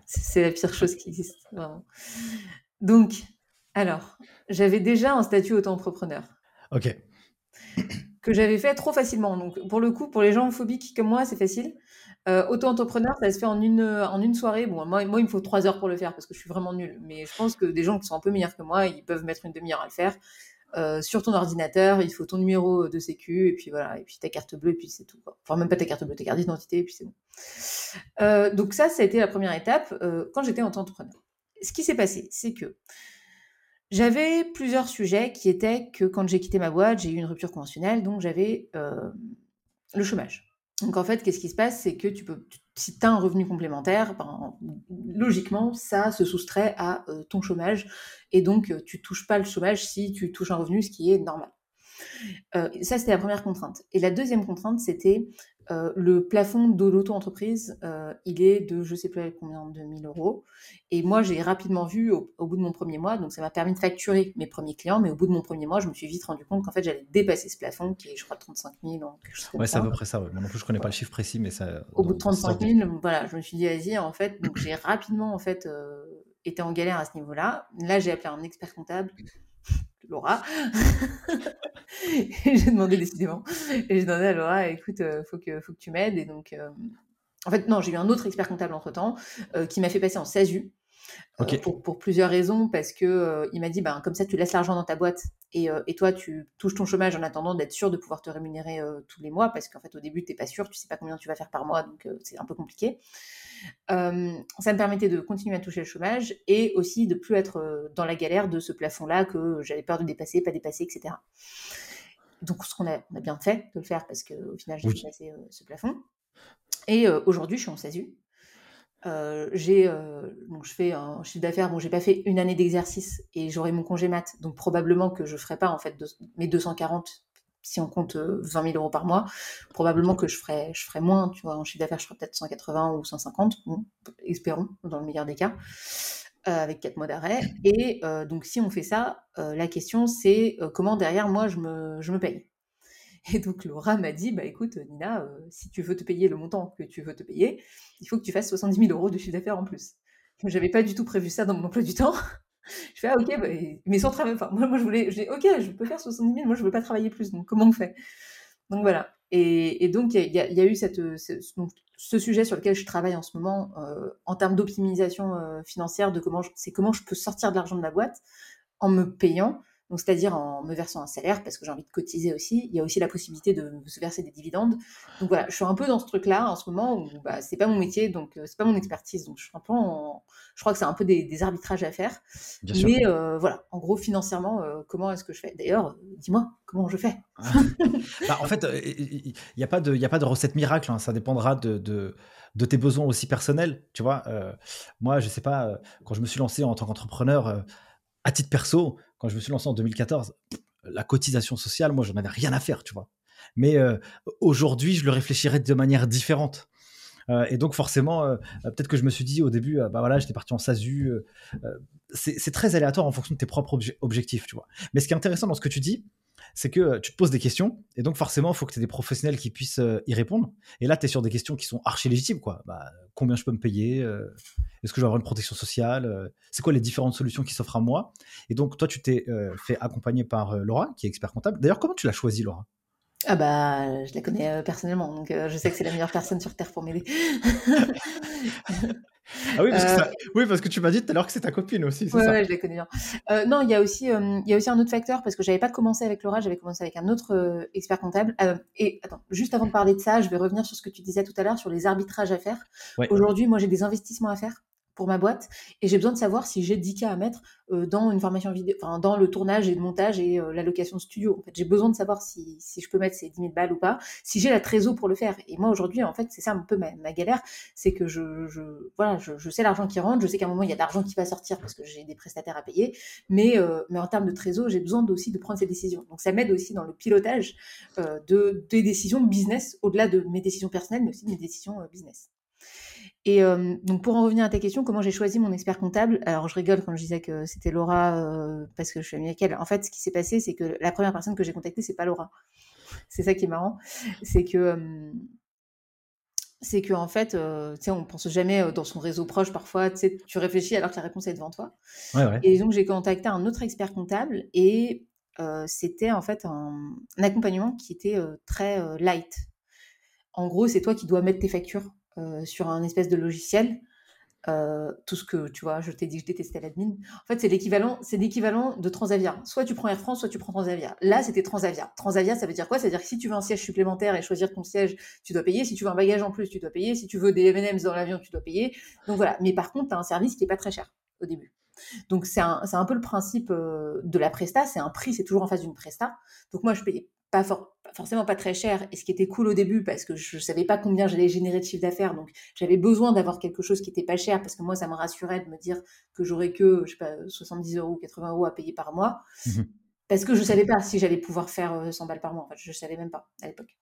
c'est la pire chose qui existe, vraiment. Donc, alors, j'avais déjà un statut auto-entrepreneur. Ok que j'avais fait trop facilement. Donc, pour le coup, pour les gens phobiques comme moi, c'est facile. Euh, auto-entrepreneur, ça se fait en une, en une soirée. Bon, moi, moi, il me faut trois heures pour le faire parce que je suis vraiment nulle. Mais je pense que des gens qui sont un peu meilleurs que moi, ils peuvent mettre une demi-heure à le faire. Euh, sur ton ordinateur, il faut ton numéro de sécu, et puis voilà, et puis ta carte bleue, et puis c'est tout. Enfin, même pas ta carte bleue, ta carte d'identité, et puis c'est bon. Euh, donc ça, ça a été la première étape quand j'étais auto-entrepreneur. Ce qui s'est passé, c'est que j'avais plusieurs sujets qui étaient que quand j'ai quitté ma boîte, j'ai eu une rupture conventionnelle, donc j'avais le chômage. Donc en fait, qu'est-ce qui se passe? C'est que tu peux, si tu as un revenu complémentaire, ben, logiquement, ça se soustrait à euh, ton chômage. Et donc, euh, tu touches pas le chômage si tu touches un revenu, ce qui est normal. Ça, c'était la première contrainte. Et la deuxième contrainte, c'était euh, le plafond de l'auto-entreprise, euh, il est de je sais plus combien de 1000 euros. Et moi, j'ai rapidement vu au, bout de mon premier mois, donc ça m'a permis de facturer mes premiers clients, mais au bout de mon premier mois, je me suis vite rendu compte qu'en fait, j'allais dépasser ce plafond qui est, je crois, 35 000. ouais, c'est à peu près ça. Ouais. Moi non plus, je connais pas le chiffre précis, mais ça. Au bout de 35 000, voilà, je me suis dit, vas-y, en fait, donc j'ai rapidement, en fait, euh, été en galère à ce niveau-là. Là, j'ai appelé un expert comptable Laura. j'ai demandé décidément. Et j'ai demandé à Laura, écoute, euh, faut, que, faut que tu m'aides. Et donc, euh, en fait, non, j'ai eu un autre expert comptable entre-temps euh, qui m'a fait passer en SASU. Pour, pour, plusieurs raisons, parce que il m'a dit, ben, comme ça, tu laisses l'argent dans ta boîte et, et, toi, tu touches ton chômage en attendant d'être sûr de pouvoir te rémunérer tous les mois, parce qu'en fait, au début, tu n'es pas sûr, tu sais pas combien tu vas faire par mois, donc c'est un peu compliqué. Euh, ça me permettait de continuer à toucher le chômage et aussi de plus être euh, dans la galère de ce plafond-là que j'avais peur de dépasser, pas dépasser, etc. Donc, ce qu'on a, on a bien fait de le faire parce qu'au final, j'ai dépassé euh, ce plafond. Et aujourd'hui, je suis en SASU. J'ai donc je fais un chiffre d'affaires. Bon j'ai pas fait une année d'exercice et j'aurai mon congé mat. Donc probablement que je ferai pas en fait mes 240 si on compte 20 euh, 000 euros par mois, probablement que je ferais, je ferais moins, tu vois, en chiffre d'affaires, je ferais peut-être 180 ou 150, espérons, dans le meilleur des cas, euh, avec 4 mois d'arrêt. Et euh, donc, si on fait ça, la question, c'est comment derrière, moi, je me, je me paye. Et donc, Laura m'a dit, bah écoute, Nina, si tu veux te payer le montant que tu veux te payer, il faut que tu fasses 70 000 euros de chiffre d'affaires en plus. Je n'avais pas du tout prévu ça dans mon emploi du temps. Je fais ah ok, bah, mais sans travailler. Enfin, moi, moi je voulais, je dis ok, je peux faire 70 000, moi je veux pas travailler plus, donc comment on fait? Donc voilà. Et, donc il y, a eu cette, ce, donc, ce, sujet sur lequel je travaille en ce moment euh, en termes d'optimisation euh, financière, c'est comment je peux sortir de l'argent de ma boîte en me payant donc c'est-à-dire en me versant un salaire parce que j'ai envie de cotiser aussi. Il y a aussi la possibilité de se verser des dividendes. Donc voilà, je suis un peu dans ce truc-là en ce moment où bah, c'est pas mon métier, donc euh, c'est pas mon expertise. Donc je suis un peu je crois que c'est un peu des, arbitrages à faire. Bien Mais euh, voilà, en gros financièrement, euh, comment est-ce que je fais? D'ailleurs, dis-moi comment je fais? bah, en fait, il n'y a pas de, il a pas de recette miracle. Hein. Ça dépendra de, de de tes besoins aussi personnels, tu vois. moi, je sais pas, quand je me suis lancé en tant qu'entrepreneur, à titre perso, quand je me suis lancé en 2014, la cotisation sociale, moi, j'en avais rien à faire, tu vois. Mais euh, aujourd'hui, je le réfléchirais de manière différente. Euh, et donc forcément, euh, peut-être que je me suis dit au début, bah voilà, j'étais parti en SASU. c'est très aléatoire en fonction de tes propres objectifs, tu vois. Mais ce qui est intéressant dans ce que tu dis, c'est que tu te poses des questions, et donc forcément, il faut que tu aies des professionnels qui puissent y répondre. Et là, tu es sur des questions qui sont archi légitimes, quoi. Bah, combien je peux me payer Est-ce que je vais avoir une protection sociale C'est quoi les différentes solutions qui s'offrent à moi? Et donc, toi, tu t'es fait accompagner par Laura, qui est expert comptable. D'ailleurs, comment tu l'as choisi, Laura? Ah bah, je la connais personnellement, donc je sais que c'est la meilleure personne sur Terre pour m'aider. Ah oui, parce que, euh, oui, parce que tu m'as dit tout à l'heure que c'est ta copine aussi, c'est ça je la connais bien. Euh, non, il y, a aussi, il y a aussi un autre facteur, parce que j'avais pas commencé avec Laura, j'avais commencé avec un autre expert comptable. et attends, juste avant de parler de ça, je vais revenir sur ce que tu disais tout à l'heure, sur les arbitrages à faire. Aujourd'hui, moi, j'ai des investissements à faire pour ma boîte et j'ai besoin de savoir si j'ai 10 cas à mettre euh, dans une formation vidéo, enfin dans le tournage et le montage et euh, la location de studio. En fait, j'ai besoin de savoir si, je peux mettre ces 10 000 balles ou pas, si j'ai la trésor pour le faire. Et moi aujourd'hui, en fait, c'est ça un peu ma, galère, c'est que je, voilà, je, sais l'argent qui rentre, je sais qu'à un moment il y a de l'argent qui va sortir parce que j'ai des prestataires à payer, mais euh, en termes de trésor, j'ai besoin aussi de prendre ces décisions. Donc ça m'aide aussi dans le pilotage de des décisions business au-delà de mes décisions personnelles, mais aussi de mes décisions business. Et donc pour en revenir à ta question, comment j'ai choisi mon expert comptable Alors je rigole quand je disais que c'était Laura parce que je suis amie avec elle. En fait, ce qui s'est passé, c'est que la première personne que j'ai contactée, c'est pas Laura. C'est ça qui est marrant, c'est que c'est que en fait, tu sais, on pense jamais dans son réseau proche parfois. Tu réfléchis alors que la réponse est devant toi. Et donc j'ai contacté un autre expert comptable et c'était en fait un, un, accompagnement qui était très light. En gros, c'est toi qui dois mettre tes factures euh, sur un espèce de logiciel. Euh, tout ce que tu vois, je t'ai dit que je détestais l'admin. En fait, c'est l'équivalent, c'est l'équivalent de Transavia. Soit tu prends Air France, soit tu prends Transavia. Là, c'était Transavia. Transavia, ça veut dire quoi? Ça veut dire que si tu veux un siège supplémentaire et choisir ton siège, tu dois payer. Si tu veux un bagage en plus, tu dois payer. Si tu veux des M&M's dans l'avion, tu dois payer. Donc voilà. Mais par contre, tu as un service qui est pas très cher au début. Donc c'est un, un, peu le principe euh, de la presta. C'est un prix, c'est toujours en face d'une presta. Donc moi, je payais pas forcément pas très cher et ce qui était cool au début parce que je savais pas combien j'allais générer de chiffre d'affaires donc j'avais besoin d'avoir quelque chose qui était pas cher parce que moi ça me rassurait de me dire que j'aurais que je sais pas 70 euros ou 80 euros à payer par mois mmh parce que je savais pas si j'allais pouvoir faire 100 balles par mois. En fait je savais même pas à l'époque.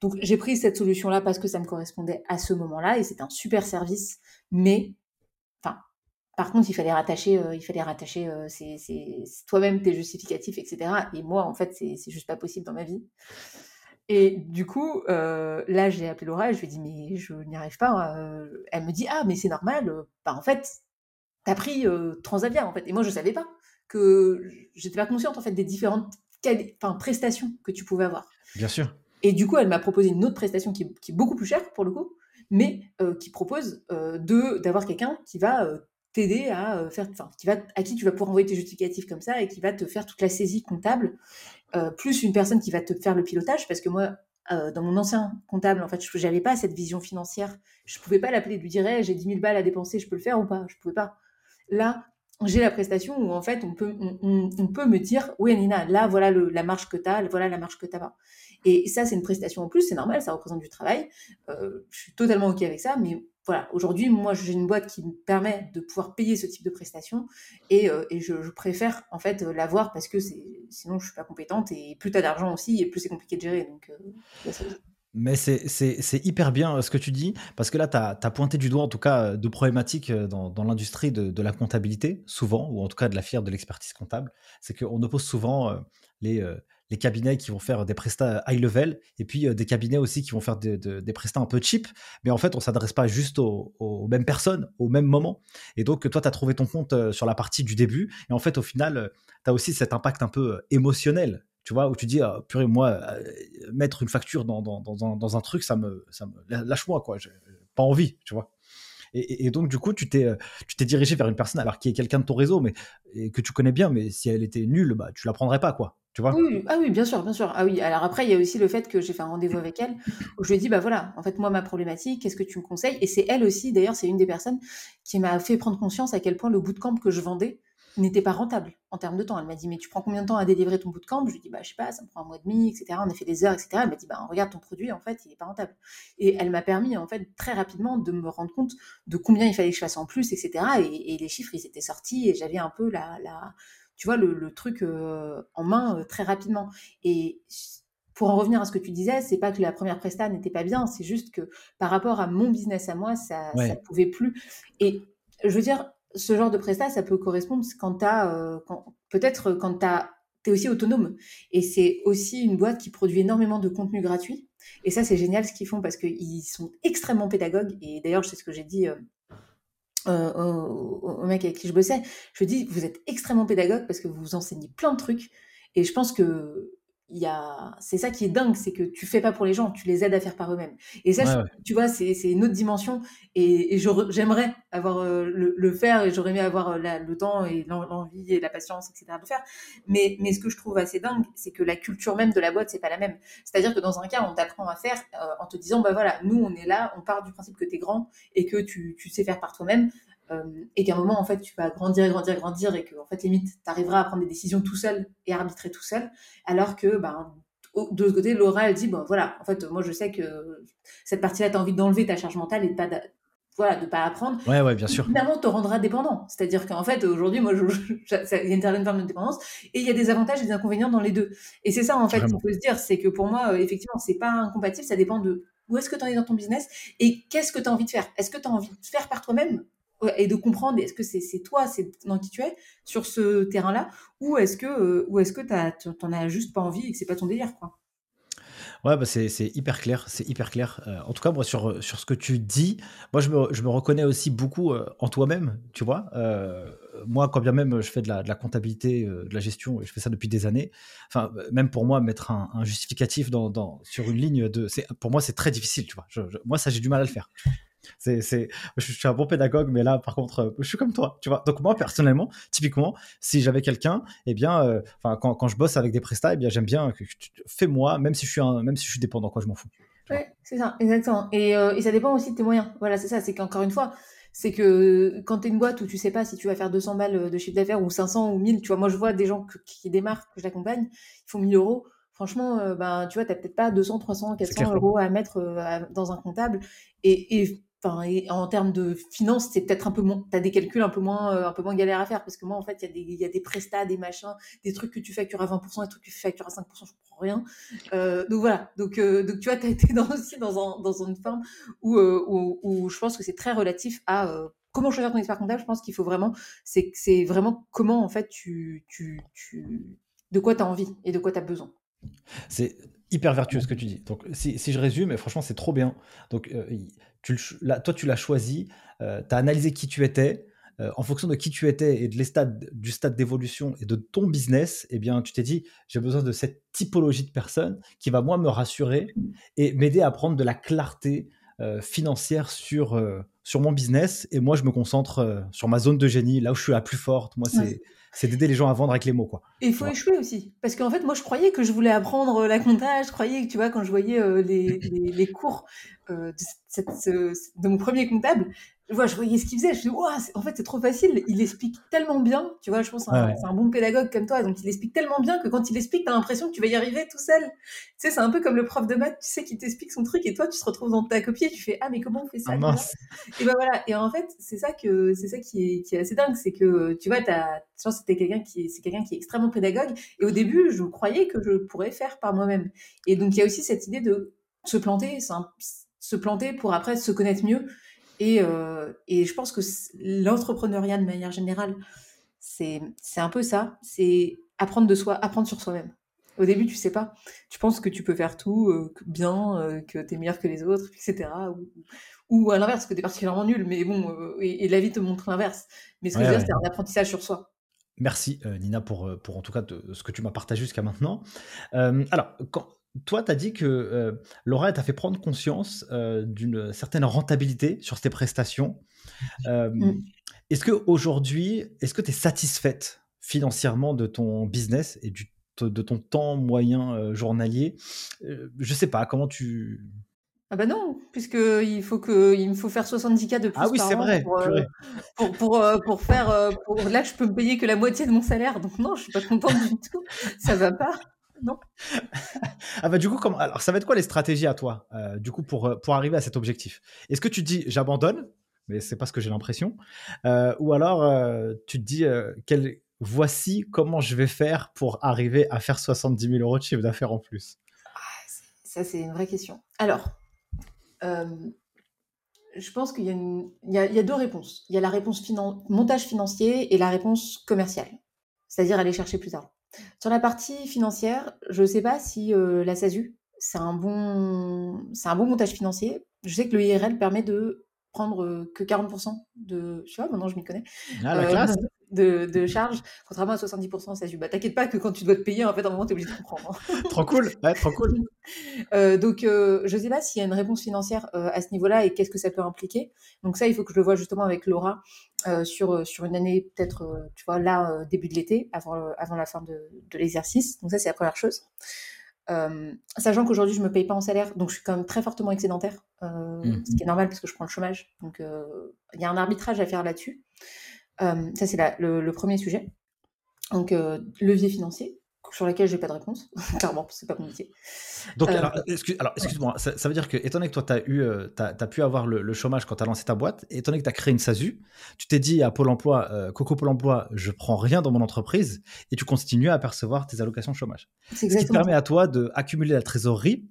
Donc j'ai pris cette solution là parce que ça me correspondait à ce moment là et c'est un super service mais par contre, il fallait rattacher, euh, il fallait rattacher euh, toi-même tes justificatifs, etc. Et moi, en fait, c'est juste pas possible dans ma vie. Et du coup, euh, là, j'ai appelé Laura et je lui ai dit, mais je n'y arrive pas. elle me dit, ah, mais c'est normal. Bah, en fait, t'as pris Transavia, en fait. Et moi, je savais pas que j'étais pas consciente, en fait, des différentes enfin, prestations que tu pouvais avoir. Bien sûr. Et du coup, elle m'a proposé une autre prestation qui, qui, est beaucoup plus chère, pour le coup, mais qui propose de d'avoir quelqu'un qui va t'aider à euh, faire, enfin, qui va, à qui tu vas pouvoir envoyer tes justificatifs comme ça et qui va te faire toute la saisie comptable, euh, plus une personne qui va te faire le pilotage, parce que moi, euh, dans mon ancien comptable, en fait, je n'avais pas cette vision financière. Je pouvais pas l'appeler et lui dire, j'ai 10 000 balles à dépenser, je peux le faire ou pas? Je pouvais pas. Là, j'ai la prestation où en fait on peut, on, peut me dire oui Nina, là voilà le, la marge que tu as, voilà la marge que tu as pas. Et ça c'est une prestation en plus, c'est normal, ça représente du travail. je suis totalement ok avec ça, mais voilà, aujourd'hui, moi, j'ai une boîte qui me permet de pouvoir payer ce type de prestations et, euh, je, préfère en fait euh, l'avoir parce que sinon je suis pas compétente et plus tu as d'argent aussi et plus c'est compliqué de gérer. Donc, euh, mais c'est hyper bien ce que tu dis, parce que là, tu as, pointé du doigt, en tout cas, de problématiques dans, dans l'industrie de, de, la comptabilité, souvent, ou en tout cas de la fière de l'expertise comptable. C'est qu'on oppose souvent les, les cabinets qui vont faire des prestats high level et puis des cabinets aussi qui vont faire des prestats un peu cheap. Mais en fait, on s'adresse pas juste aux, mêmes personnes au même moment. Et donc, toi, tu as trouvé ton compte sur la partie du début. Et en fait, au final, tu as aussi cet impact un peu émotionnel tu vois, où tu dis, ah, purée, moi, mettre une facture dans, dans, dans, un truc, ça me, ça me lâche-moi, quoi, j'ai pas envie, tu vois. Et, donc, du coup, tu t'es, tu t'es dirigé vers une personne, alors qui est quelqu'un de ton réseau, mais que tu connais bien, mais si elle était nulle, bah, tu la prendrais pas, quoi. Ah oui, bien sûr, bien sûr. Ah oui, alors après, il y a aussi le fait que j'ai fait un rendez-vous avec elle, où je lui ai dit, bah voilà, en fait, moi, ma problématique, qu'est-ce que tu me conseilles? Et c'est elle aussi, d'ailleurs, c'est une des personnes qui m'a fait prendre conscience à quel point le bootcamp que je vendais n'était pas rentable en termes de temps. Elle m'a dit, mais tu prends combien de temps à délivrer ton bootcamp? Je lui ai dit, bah, je sais pas, ça me prend un mois et demi, etc. On a fait des heures, etc. Elle m'a dit, bah, regarde ton produit, en fait, il n'est pas rentable. Et elle m'a permis, en fait, très rapidement de me rendre compte de combien il fallait que je fasse en plus, etc. Et, les chiffres, ils étaient sortis et j'avais un peu la tu vois, le, truc euh, en main euh, très rapidement. Et pour en revenir à ce que tu disais, c'est pas que la première presta n'était pas bien, c'est juste que par rapport à mon business à moi, ça, ne pouvait plus. Et je veux dire, ce genre de prestat, ça peut correspondre quand tu as, peut-être quand tu es aussi autonome. Et c'est aussi une boîte qui produit énormément de contenu gratuit. Et ça, c'est génial ce qu'ils font parce qu'ils sont extrêmement pédagogues. Et d'ailleurs, sais ce que j'ai dit au, mec avec qui je bossais. Je dis, vous êtes extrêmement pédagogue parce que vous enseignez plein de trucs. Et je pense que y a c'est ça qui est dingue c'est que tu fais pas pour les gens tu les aides à faire par eux-mêmes. Et ça tu vois c'est une autre dimension. Et, j'aimerais avoir euh, le, faire et j'aurais aimé avoir euh, le temps et l'envie et la patience etc de faire. Mais mais ce que je trouve assez dingue c'est que la culture même de la boîte c'est pas la même. C'est-à-dire que dans un cas on t'apprend à faire euh, en te disant bah voilà nous on est là on part du principe que tu es grand et que tu, tu sais faire par toi-même euh, et qu'à un moment, en fait, tu vas grandir, grandir, grandir, et que, en fait, limite, tu arriveras à prendre des décisions tout seul et arbitrer tout seul, alors que, ben, de l'autre côté, Laura, elle dit, bon, voilà, en fait, moi, je sais que cette partie-là, tu as envie d'enlever ta charge mentale et de pas, voilà, de pas apprendre. Ouais, ouais, bien sûr. Finalement, te rendra dépendant. C'est-à-dire qu'en fait, aujourd'hui, moi, il y a une certaine forme de dépendance et il y a des avantages et des inconvénients dans les deux. Et c'est ça, en fait, qu'il faut se dire, c'est que pour moi, euh, effectivement, c'est pas incompatible, ça dépend de où est-ce que tu en es dans ton business et qu'est-ce que tu as envie de faire. Est-ce que tu as envie de faire par toi-même et de comprendre est-ce que c'est toi, c'est dans qui tu es sur ce terrain-là, ou est-ce que euh, ou est-ce que t'en as juste pas envie et que c'est pas ton délire, quoi? Ouais, bah c'est hyper clair, c'est hyper clair. Euh, en tout cas, moi, sur, sur ce que tu dis, moi, je me, je me reconnais aussi beaucoup euh, en toi-même, tu vois? moi, quand bien même je fais de la, comptabilité, de la gestion, et je fais ça depuis des années, enfin, même pour moi, mettre un, justificatif dans, sur une ligne, de, pour moi, c'est très difficile, tu vois? moi, ça, j'ai du mal à le faire. C'est, c'est, je, suis un bon pédagogue, mais là, par contre, euh, je suis comme toi, tu vois. Donc moi, personnellement, typiquement, si j'avais quelqu'un, eh bien, euh, quand, quand, je bosse avec des prestats, eh bien, j'aime bien que fais-moi, même si je suis un, même si je suis dépendant, quoi, je m'en fous. Ouais, c'est ça, exactement. Et, euh, et, ça dépend aussi de tes moyens. Voilà, c'est ça. C'est qu'encore une fois, c'est que quand tu es une boîte où tu sais pas si tu vas faire 200 balles de chiffre d'affaires ou 500 ou 1000, tu vois, moi je vois des gens qui démarrent, que j'accompagne, ils font 1000 euros. Franchement, ben, tu vois, tu peut-être pas 200, 300, 400 euros à mettre dans un comptable. Et, et En termes de finances, c'est peut-être un peu moins. Tu as des calculs un peu moins, euh, un peu moins galères à faire parce que moi, en fait, il y, a des, y a des prestats, des machins, des trucs que tu factures à 20%, des trucs que tu factures à 5%, je comprends rien. Euh, donc voilà. Donc, euh, donc tu vois, tu as été dans, aussi dans, un, dans une forme où, où, où, je pense que c'est très relatif à comment choisir ton expert comptable. Je pense qu'il faut vraiment, c'est c'est vraiment comment, en fait, tu, tu, tu de quoi tu as envie et de quoi tu as besoin. C'est hyper vertueux ce que tu dis. Donc, si, si je résume, franchement, c'est trop bien. Donc, toi, tu l'as choisi, euh, tu as analysé qui tu étais. Euh, en fonction de qui tu étais et de les du stade d'évolution et de ton business, eh bien, tu t'es dit, j'ai besoin de cette typologie de personnes qui va, moi, me rassurer et m'aider à prendre de la clarté euh, financière sur, sur mon business. Et moi, je me concentre sur ma zone de génie, là où je suis la plus forte. Moi, c'est c'est d'aider les gens à vendre avec les mots, quoi. Et il faut échouer aussi. Parce qu'en fait, moi, je croyais que je voulais apprendre la compta, je croyais que, tu vois, quand je voyais les, les, les, cours euh, de, de, mon premier comptable, vois, je voyais ce qu'il faisait, je me dis, en fait, c'est trop facile. Il explique tellement bien, tu vois, je pense que c'est un, bon pédagogue comme toi, donc il explique tellement bien que quand il explique, t'as l'impression que tu vas y arriver tout seul. Tu sais, c'est un peu comme le prof de maths, tu sais, qui t'explique son truc et toi, tu te retrouves dans ta copie et tu fais, ah, mais comment on fait ça ah, Et ben voilà. Et en fait, c'est ça que, c'est ça qui est, qui est assez dingue, c'est que, tu vois, t'as, je pense que c'était quelqu'un qui, c'est quelqu'un qui est extrêmement pédagogue. Et au début, je croyais que je pourrais faire par moi-même. Et donc, il y a aussi cette idée de se planter, se planter pour après se connaître mieux et, euh, et je pense que l'entrepreneuriat de manière générale, c'est un peu ça, c'est apprendre de soi, apprendre sur soi-même. Au début, tu sais pas. Tu penses que tu peux faire tout bien, que tu es meilleur que les autres, etc. Ou, à l'inverse, que tu es particulièrement nul. Mais bon, et, la vie te montre l'inverse. Mais ce que je veux dire, c'est un apprentissage sur soi. Merci Nina pour, pour en tout cas ce que tu m'as partagé jusqu'à maintenant. alors, quand, toi, tu as dit que Laura t'a fait prendre conscience d'une certaine rentabilité sur tes prestations. Mmh. Est-ce qu'aujourd'hui, est-ce que tu es satisfaite financièrement de ton business et du, de ton temps moyen journalier? Je sais pas, comment tu... Ah bah non, puisque il faut que il me faut faire 70 k de plus ah oui, c'est vrai, pour, pour, pour, faire pour là je peux me payer que la moitié de mon salaire donc non je suis pas contente du tout ça va pas non ah bah du coup comment alors ça va être quoi les stratégies à toi du coup pour pour arriver à cet objectif? Est-ce que tu dis j'abandonne mais c'est pas ce que j'ai l'impression. Euh, ou alors, euh, tu te dis, euh, voici comment je vais faire pour arriver à faire 70 000 euros de chiffre d'affaires en plus? Ah, ça, c'est une vraie question. Alors, je pense qu'il y, a deux réponses. Il y a la réponse montage financier et la réponse commerciale, c'est-à-dire aller chercher plus tard. Sur la partie financière, je ne sais pas si la SASU, c'est un, bon, un bon montage financier. Je sais que le IRL permet de prendre que 40% de, tu vois, maintenant je m'y connais, ah, la classe. De, de, charge, contrairement à 70% ça bah, T'inquiète pas que quand tu dois te payer, en fait, à un moment, tu es obligé de comprendre. Hein. trop cool, ouais, trop cool. Euh, donc, euh, je sais pas s'il y a une réponse financière à ce niveau-là et qu'est-ce que ça peut impliquer. Donc ça, il faut que je le vois justement avec Laura sur, sur une année, peut-être, tu vois, là, début de l'été, avant, avant la fin de, de l'exercice. Donc ça, c'est la première chose. Euh, sachant qu'aujourd'hui, je me paye pas en salaire, donc je suis quand même très fortement excédentaire, euh, mmh. ce qui est normal parce que je prends le chômage. Donc, euh, il y a un arbitrage à faire là-dessus. Ça, c'est le, le, premier sujet. Donc, levier financier sur laquelle j'ai pas de réponse, clairement, c'est pas compliqué. Donc, euh, alors, excuse, moi ça, veut dire que, étant donné que toi, tu as, eu, euh, as, pu avoir le, chômage quand tu as lancé ta boîte, étant donné que tu as créé une SASU, tu t'es dit à Pôle emploi, euh, Coco Pôle emploi, je prends rien dans mon entreprise, et tu continues à percevoir tes allocations chômage. Ce qui permet à toi d'accumuler la trésorerie.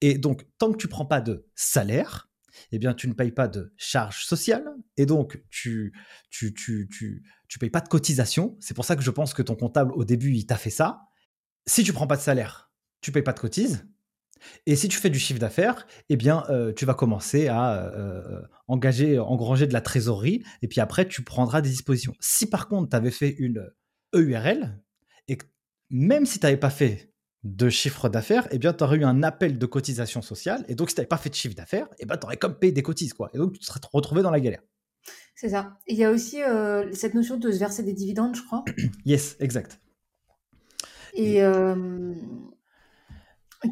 Et donc, tant que tu prends pas de salaire, eh bien, tu ne payes pas de charges sociales et donc tu tu, tu, tu, tu payes pas de cotisation. C'est pour ça que je pense que ton comptable, au début, il t'a fait ça. Si tu prends pas de salaire, tu payes pas de cotise. Et si tu fais du chiffre d'affaires, eh bien, euh, tu vas commencer à euh, engager, engranger de la trésorerie, et puis après, tu prendras des dispositions. Si par contre, tu avais fait une EURL, et même si tu n'avais pas fait de chiffre d'affaires, eh bien, tu aurais eu un appel de cotisation sociale. Et donc, si tu n'avais pas fait de chiffre d'affaires, eh ben, tu aurais comme payé des cotises. Quoi. Et donc, tu te serais retrouvé dans la galère. C'est ça. Il y a aussi euh, cette notion de se verser des dividendes, je crois. yes, exact. Et, euh,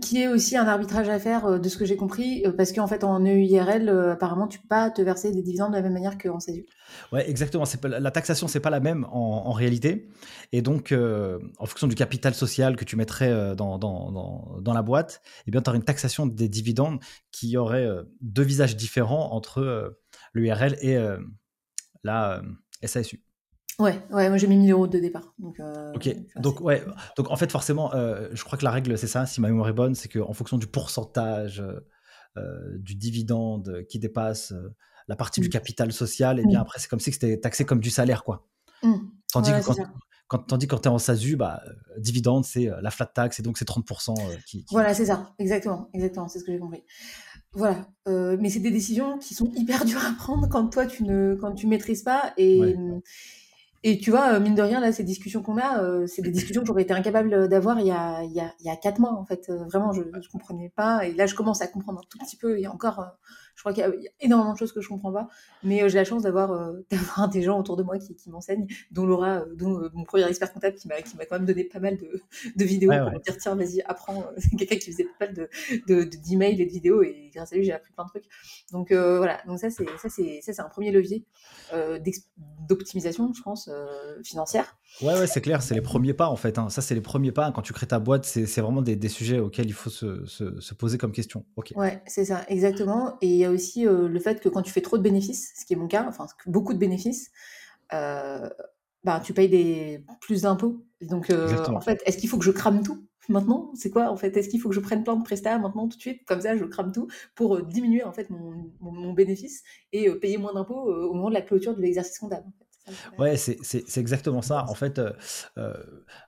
qui est aussi un arbitrage à faire euh, de ce que j'ai compris, euh, parce qu'en fait en EURL, euh, apparemment tu peux pas te verser des dividendes de la même manière qu'en CESU. Ouais, exactement. C'est la taxation, c'est pas la même en, réalité, et donc en fonction du capital social que tu mettrais dans, dans, dans, la boîte, eh bien tu aurais une taxation des dividendes qui aurait deux visages différents entre l'URL et la SASU. Ouais, ouais, moi j'ai mis 1000 euros de départ. Donc, euh, ok, donc ouais, donc en fait forcément, euh, je crois que la règle c'est ça, si ma mémoire est bonne, c'est qu'en fonction du pourcentage euh, du dividende qui dépasse la partie du mmh. capital social, et eh bien mmh. après c'est comme si c'était taxé comme du salaire quoi. Mmh. Tandis que quand, quand, tandis quand tu es en SASU, bah, dividende c'est la flat tax et donc c'est 30% qui, Voilà, c'est ça, exactement, exactement, c'est ce que j'ai compris. Voilà, mais c'est des décisions qui sont hyper dures à prendre quand toi tu ne quand tu maîtrises pas et et tu vois, euh, mine de rien, là, ces discussions qu'on a, euh, c'est des discussions que j'aurais été incapable d'avoir il y a, il il y a quatre mois, en fait. Euh, vraiment, je ne comprenais pas. Et là, je commence à comprendre un tout petit peu. Et encore, je crois qu'il y, a énormément de choses que je comprends pas, mais euh, j'ai la chance d'avoir euh, d'avoir des gens autour de moi qui, qui m'enseignent, dont Laura, euh, dont mon premier expert comptable qui m'a qui m'a quand même donné pas mal de, de vidéos pour me dire tiens vas-y apprends. C'est quelqu'un qui faisait pas mal de d'emails et de vidéos et grâce à lui j'ai appris plein de trucs. Donc voilà, donc ça c'est ça c'est ça c'est un premier levier d'optimisation, je pense, financière. Ouais, ouais, c'est clair, c'est les premiers pas en fait. Hein. Ça, c'est les premiers pas. Quand tu crées ta boîte, c'est vraiment des, des, sujets auxquels il faut se, se, se poser comme question. Ok. Ouais, c'est ça, exactement. Et y a aussi euh, le fait que quand tu fais trop de bénéfices, ce qui est mon cas, enfin beaucoup de bénéfices, euh, bah, tu payes des, plus d'impôts. Donc, euh, en fait, est-ce qu'il faut que je crame tout maintenant? C'est quoi en fait? Est-ce qu'il faut que je prenne plein de prestats maintenant tout de suite? Comme ça, je crame tout pour diminuer en fait mon, mon, bénéfice et payer moins d'impôts au moment de la clôture de l'exercice comptable. Ouais, c'est exactement ça. En fait,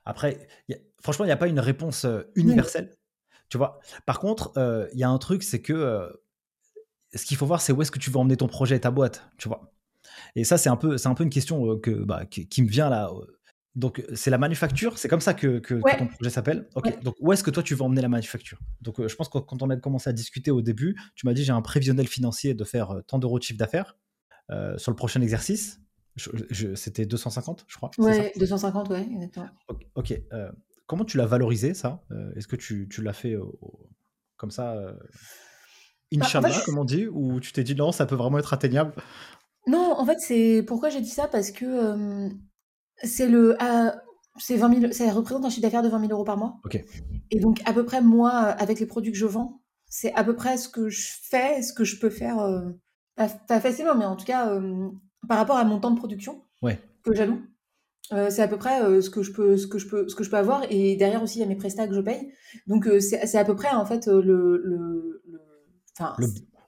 après, franchement, il n'y a pas une réponse universelle. Tu vois? Par contre, il y a un truc, c'est que ce qu'il faut voir, c'est où est-ce que tu veux emmener ton projet et ta boîte. Tu vois Et ça, c'est un, peu, un peu une question que, bah, qui, me vient là. Donc, c'est la manufacture, c'est comme ça que, ton projet s'appelle. Ok, donc où est-ce que toi tu veux emmener la manufacture? Donc, je pense que quand on a commencé à discuter au début, tu m'as dit j'ai un prévisionnel financier de faire tant d'euros de chiffre d'affaires sur le prochain exercice. C'était 250, je crois. Ouais, 250, ouais, exactement. Ok. comment tu l'as valorisé, ça? Est-ce que tu, tu l'as fait comme ça bah, Inch'Allah, comme on dit, ou tu t'es dit non, ça peut vraiment être atteignable Non, en fait, c'est pourquoi j'ai dit ça? Parce que c'est le c'est 20 000, ça représente un chiffre d'affaires de 20 000 euros par mois. Ok. Et donc à peu près moi, avec les produits que je vends, c'est à peu près ce que je fais, ce que je peux faire, pas, facilement, mais en tout cas par rapport à mon temps de production ouais. que j'alloue. c'est à peu près ce que je peux ce que je peux ce que je peux avoir et derrière aussi il y a mes prestats que je paye donc c'est à peu près en fait le, le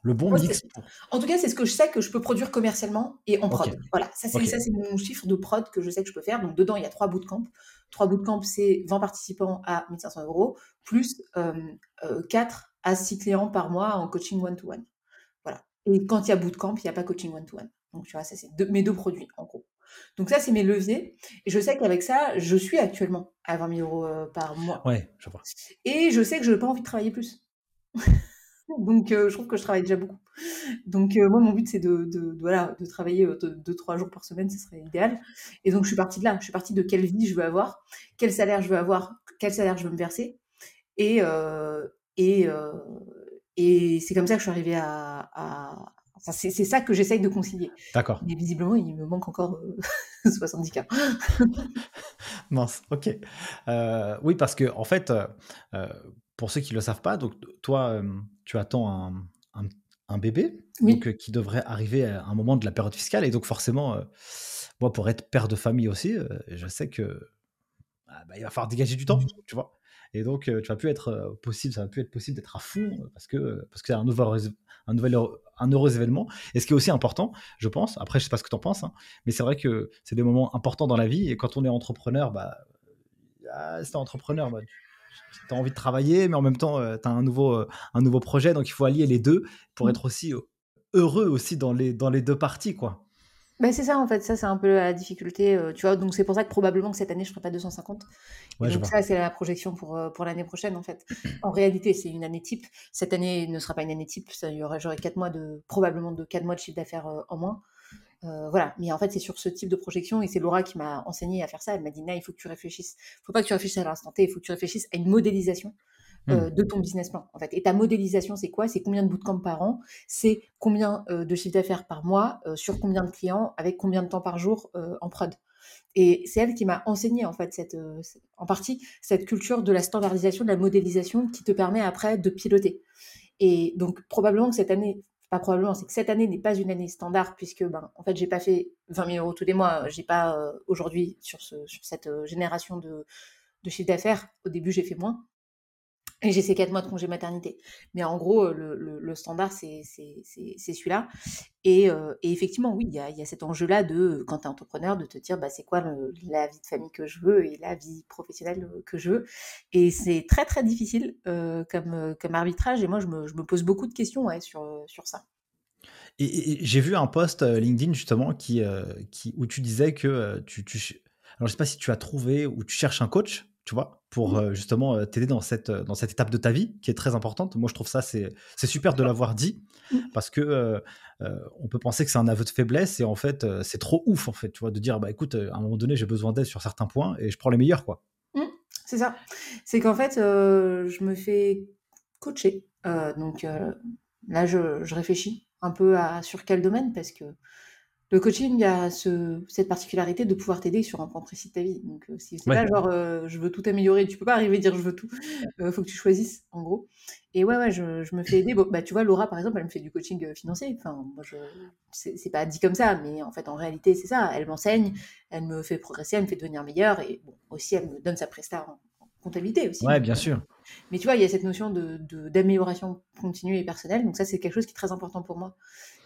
le, bon mix. En tout cas, c'est ce que je sais que je peux produire commercialement et en prod. Voilà, ça c'est mon chiffre de prod que je sais que je peux faire. Donc dedans, il y a trois bootcamps. Trois bootcamps, c'est 20 participants à 1500 euros, plus euh, 4 à 6 clients par mois en coaching one-to-one. Voilà. Et quand il y a bootcamp, il n'y a pas coaching one-to-one. Donc tu vois, ça c'est mes deux produits en gros. Donc ça, c'est mes leviers. Et je sais qu'avec ça, je suis actuellement à 20 000 euros par mois. Ouais, je vois. Et je sais que je n'ai pas envie de travailler plus. Donc, euh, je trouve que je travaille déjà beaucoup. Donc, euh, moi, mon but, c'est de, de, voilà, de travailler euh, deux, trois jours par semaine, ce serait idéal. Et donc, je suis partie de là. Je suis partie de quelle vie je veux avoir, quel salaire je veux avoir, quel salaire je veux me verser. Et, et, et c'est comme ça que je suis arrivée à. à... c'est ça que j'essaye de concilier. D'accord. Mais visiblement, il me manque encore 70 cas. Mince, ok. oui, parce que, en fait, pour ceux qui ne le savent pas, donc toi, tu attends un, bébé donc, qui devrait arriver à un moment de la période fiscale. Et donc, forcément, moi, pour être père de famille aussi, je sais que ah, bah, il va falloir dégager du temps, tu vois. Et donc, tu vas plus être possible, ça va plus être possible d'être à fond parce que parce que c'est un nouvel, un nouvel un heureux événement. Et ce qui est aussi important, je pense, après je sais pas ce que tu en penses, hein, mais c'est vrai que c'est des moments importants dans la vie. Et quand on est entrepreneur, bah, ah, c'est entrepreneur, bah, tu as envie de travailler, mais en même temps, tu as un nouveau, un nouveau projet. Donc, il faut allier les deux pour mmh. être aussi heureux aussi dans les, dans les deux parties, quoi. Bah, c'est ça, en fait. Ça, c'est un peu la difficulté. tu vois, donc c'est pour ça que probablement que cette année, je ne ferai pas 250. donc, ça, c'est la projection pour, pour l'année prochaine, en fait. En réalité, c'est une année type. Cette année ne sera pas une année type. J'aurai quatre mois de, probablement de 4 mois de chiffre d'affaires en moins. Euh, voilà. Mais en fait, c'est sur ce type de projection et c'est Laura qui m'a enseigné à faire ça. Elle m'a dit, il faut que tu réfléchisses. Il faut pas que tu réfléchisses à l'instant T, il faut que tu réfléchisses à une modélisation euh, mmh. de ton business plan. En fait. Et ta modélisation, c'est quoi? C'est combien de bootcamps par an? C'est combien euh, de chiffre d'affaires par mois Sur combien de clients Avec combien de temps par jour en prod? Et c'est elle qui m'a enseigné en fait cette, en partie cette culture de la standardisation, de la modélisation qui te permet après de piloter. Et donc probablement que cette année, pas probablement, c'est que cette année n'est pas une année standard puisque, ben, en fait, j'ai pas fait 20 000 euros tous les mois. J'ai pas euh, aujourd'hui sur, ce, sur cette euh, génération de chiffre d'affaires. Au début, j'ai fait moins. Et j'ai ces quatre mois de congé maternité. Mais en gros, le, le, standard, c'est celui-là. Et, euh, et, effectivement, oui, il y a, y a, cet enjeu-là de, quand tu es entrepreneur, de te dire, bah, c'est quoi la vie de famille que je veux et la vie professionnelle que je veux. Et c'est très, très difficile euh, comme, euh, comme arbitrage. Et moi, je me, je me pose beaucoup de questions sur, sur ça. Et, j'ai vu un post LinkedIn, justement, qui, qui, où tu disais que tu, tu... Alors, je sais pas si tu as trouvé ou tu cherches un coach tu vois, pour mmh. justement t'aider dans cette, dans cette étape de ta vie qui est très importante. Moi, je trouve ça, c'est super de l'avoir dit mmh. parce que on peut penser que c'est un aveu de faiblesse et en fait, c'est trop ouf, en fait, tu vois, de dire, bah écoute, à un moment donné, j'ai besoin d'aide sur certains points et je prends les meilleurs, quoi. Mmh, c'est ça. C'est qu'en fait, je me fais coacher. donc là, je, je, réfléchis un peu à sur quel domaine parce que le coaching a ce, cette particularité de pouvoir t'aider sur un point précis de ta vie. Donc, euh, si c'est pas genre euh, je veux tout améliorer, tu peux pas arriver à dire je veux tout. Il euh, faut que tu choisisses, en gros. Et ouais, ouais, je, je me fais aider. Bon, bah, tu vois, Laura, par exemple, elle me fait du coaching financier. Enfin, moi, je, c'est, pas dit comme ça, mais en fait, en réalité, c'est ça. Elle m'enseigne, elle me fait progresser, elle me fait devenir meilleure. Et bon, aussi, elle me donne sa presta en, comptabilité aussi. Ouais, bien sûr. Mais tu vois, il y a cette notion d'amélioration de, continue et personnelle. Donc ça, c'est quelque chose qui est très important pour moi.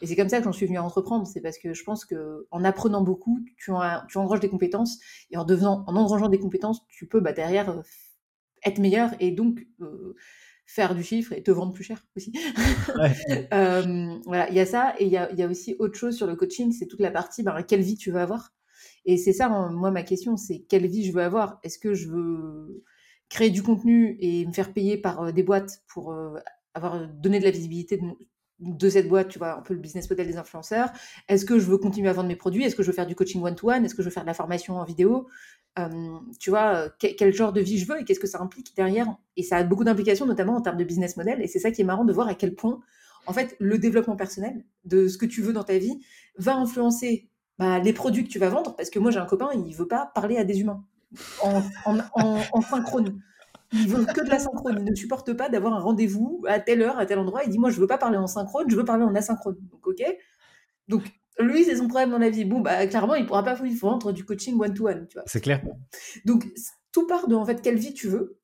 Et c'est comme ça que j'en suis venue à entreprendre. C'est parce que je pense que en apprenant beaucoup, tu, tu engranges des compétences. Et en, devenant, en engrangeant des compétences, tu peux bah, derrière euh, être meilleur et donc euh, faire du chiffre et te vendre plus cher aussi. euh, voilà, il y a ça. Et il y a, y a, aussi autre chose sur le coaching, c'est toute la partie, bah, quelle vie tu veux avoir. Et c'est ça, moi, ma question, c'est quelle vie je veux avoir? Est-ce que je veux créer du contenu et me faire payer par euh, des boîtes pour euh, avoir donné de la visibilité de, cette boîte, tu vois, un peu le business model des influenceurs. Est-ce que je veux continuer à vendre mes produits? Est-ce que je veux faire du coaching one-to-one? Est-ce que je veux faire de la formation en vidéo? Tu vois, quel, genre de vie je veux et qu'est-ce que ça implique derrière? Et ça a beaucoup d'implications, notamment en termes de business model. Et c'est ça qui est marrant de voir à quel point, en fait, le développement personnel de ce que tu veux dans ta vie va influencer bah, les produits que tu vas vendre, parce que moi j'ai un copain, il veut pas parler à des humains en, en, synchrone. Il veut que de la synchrone. Il ne supporte pas d'avoir un rendez-vous à telle heure, à tel endroit. Il dit moi je veux pas parler en synchrone, je veux parler en asynchrone. Donc ok. Donc lui c'est son problème dans la vie. Bon bah clairement il pourra pas vendre du coaching one to one. C'est clair. Donc tout part de en fait quelle vie tu veux.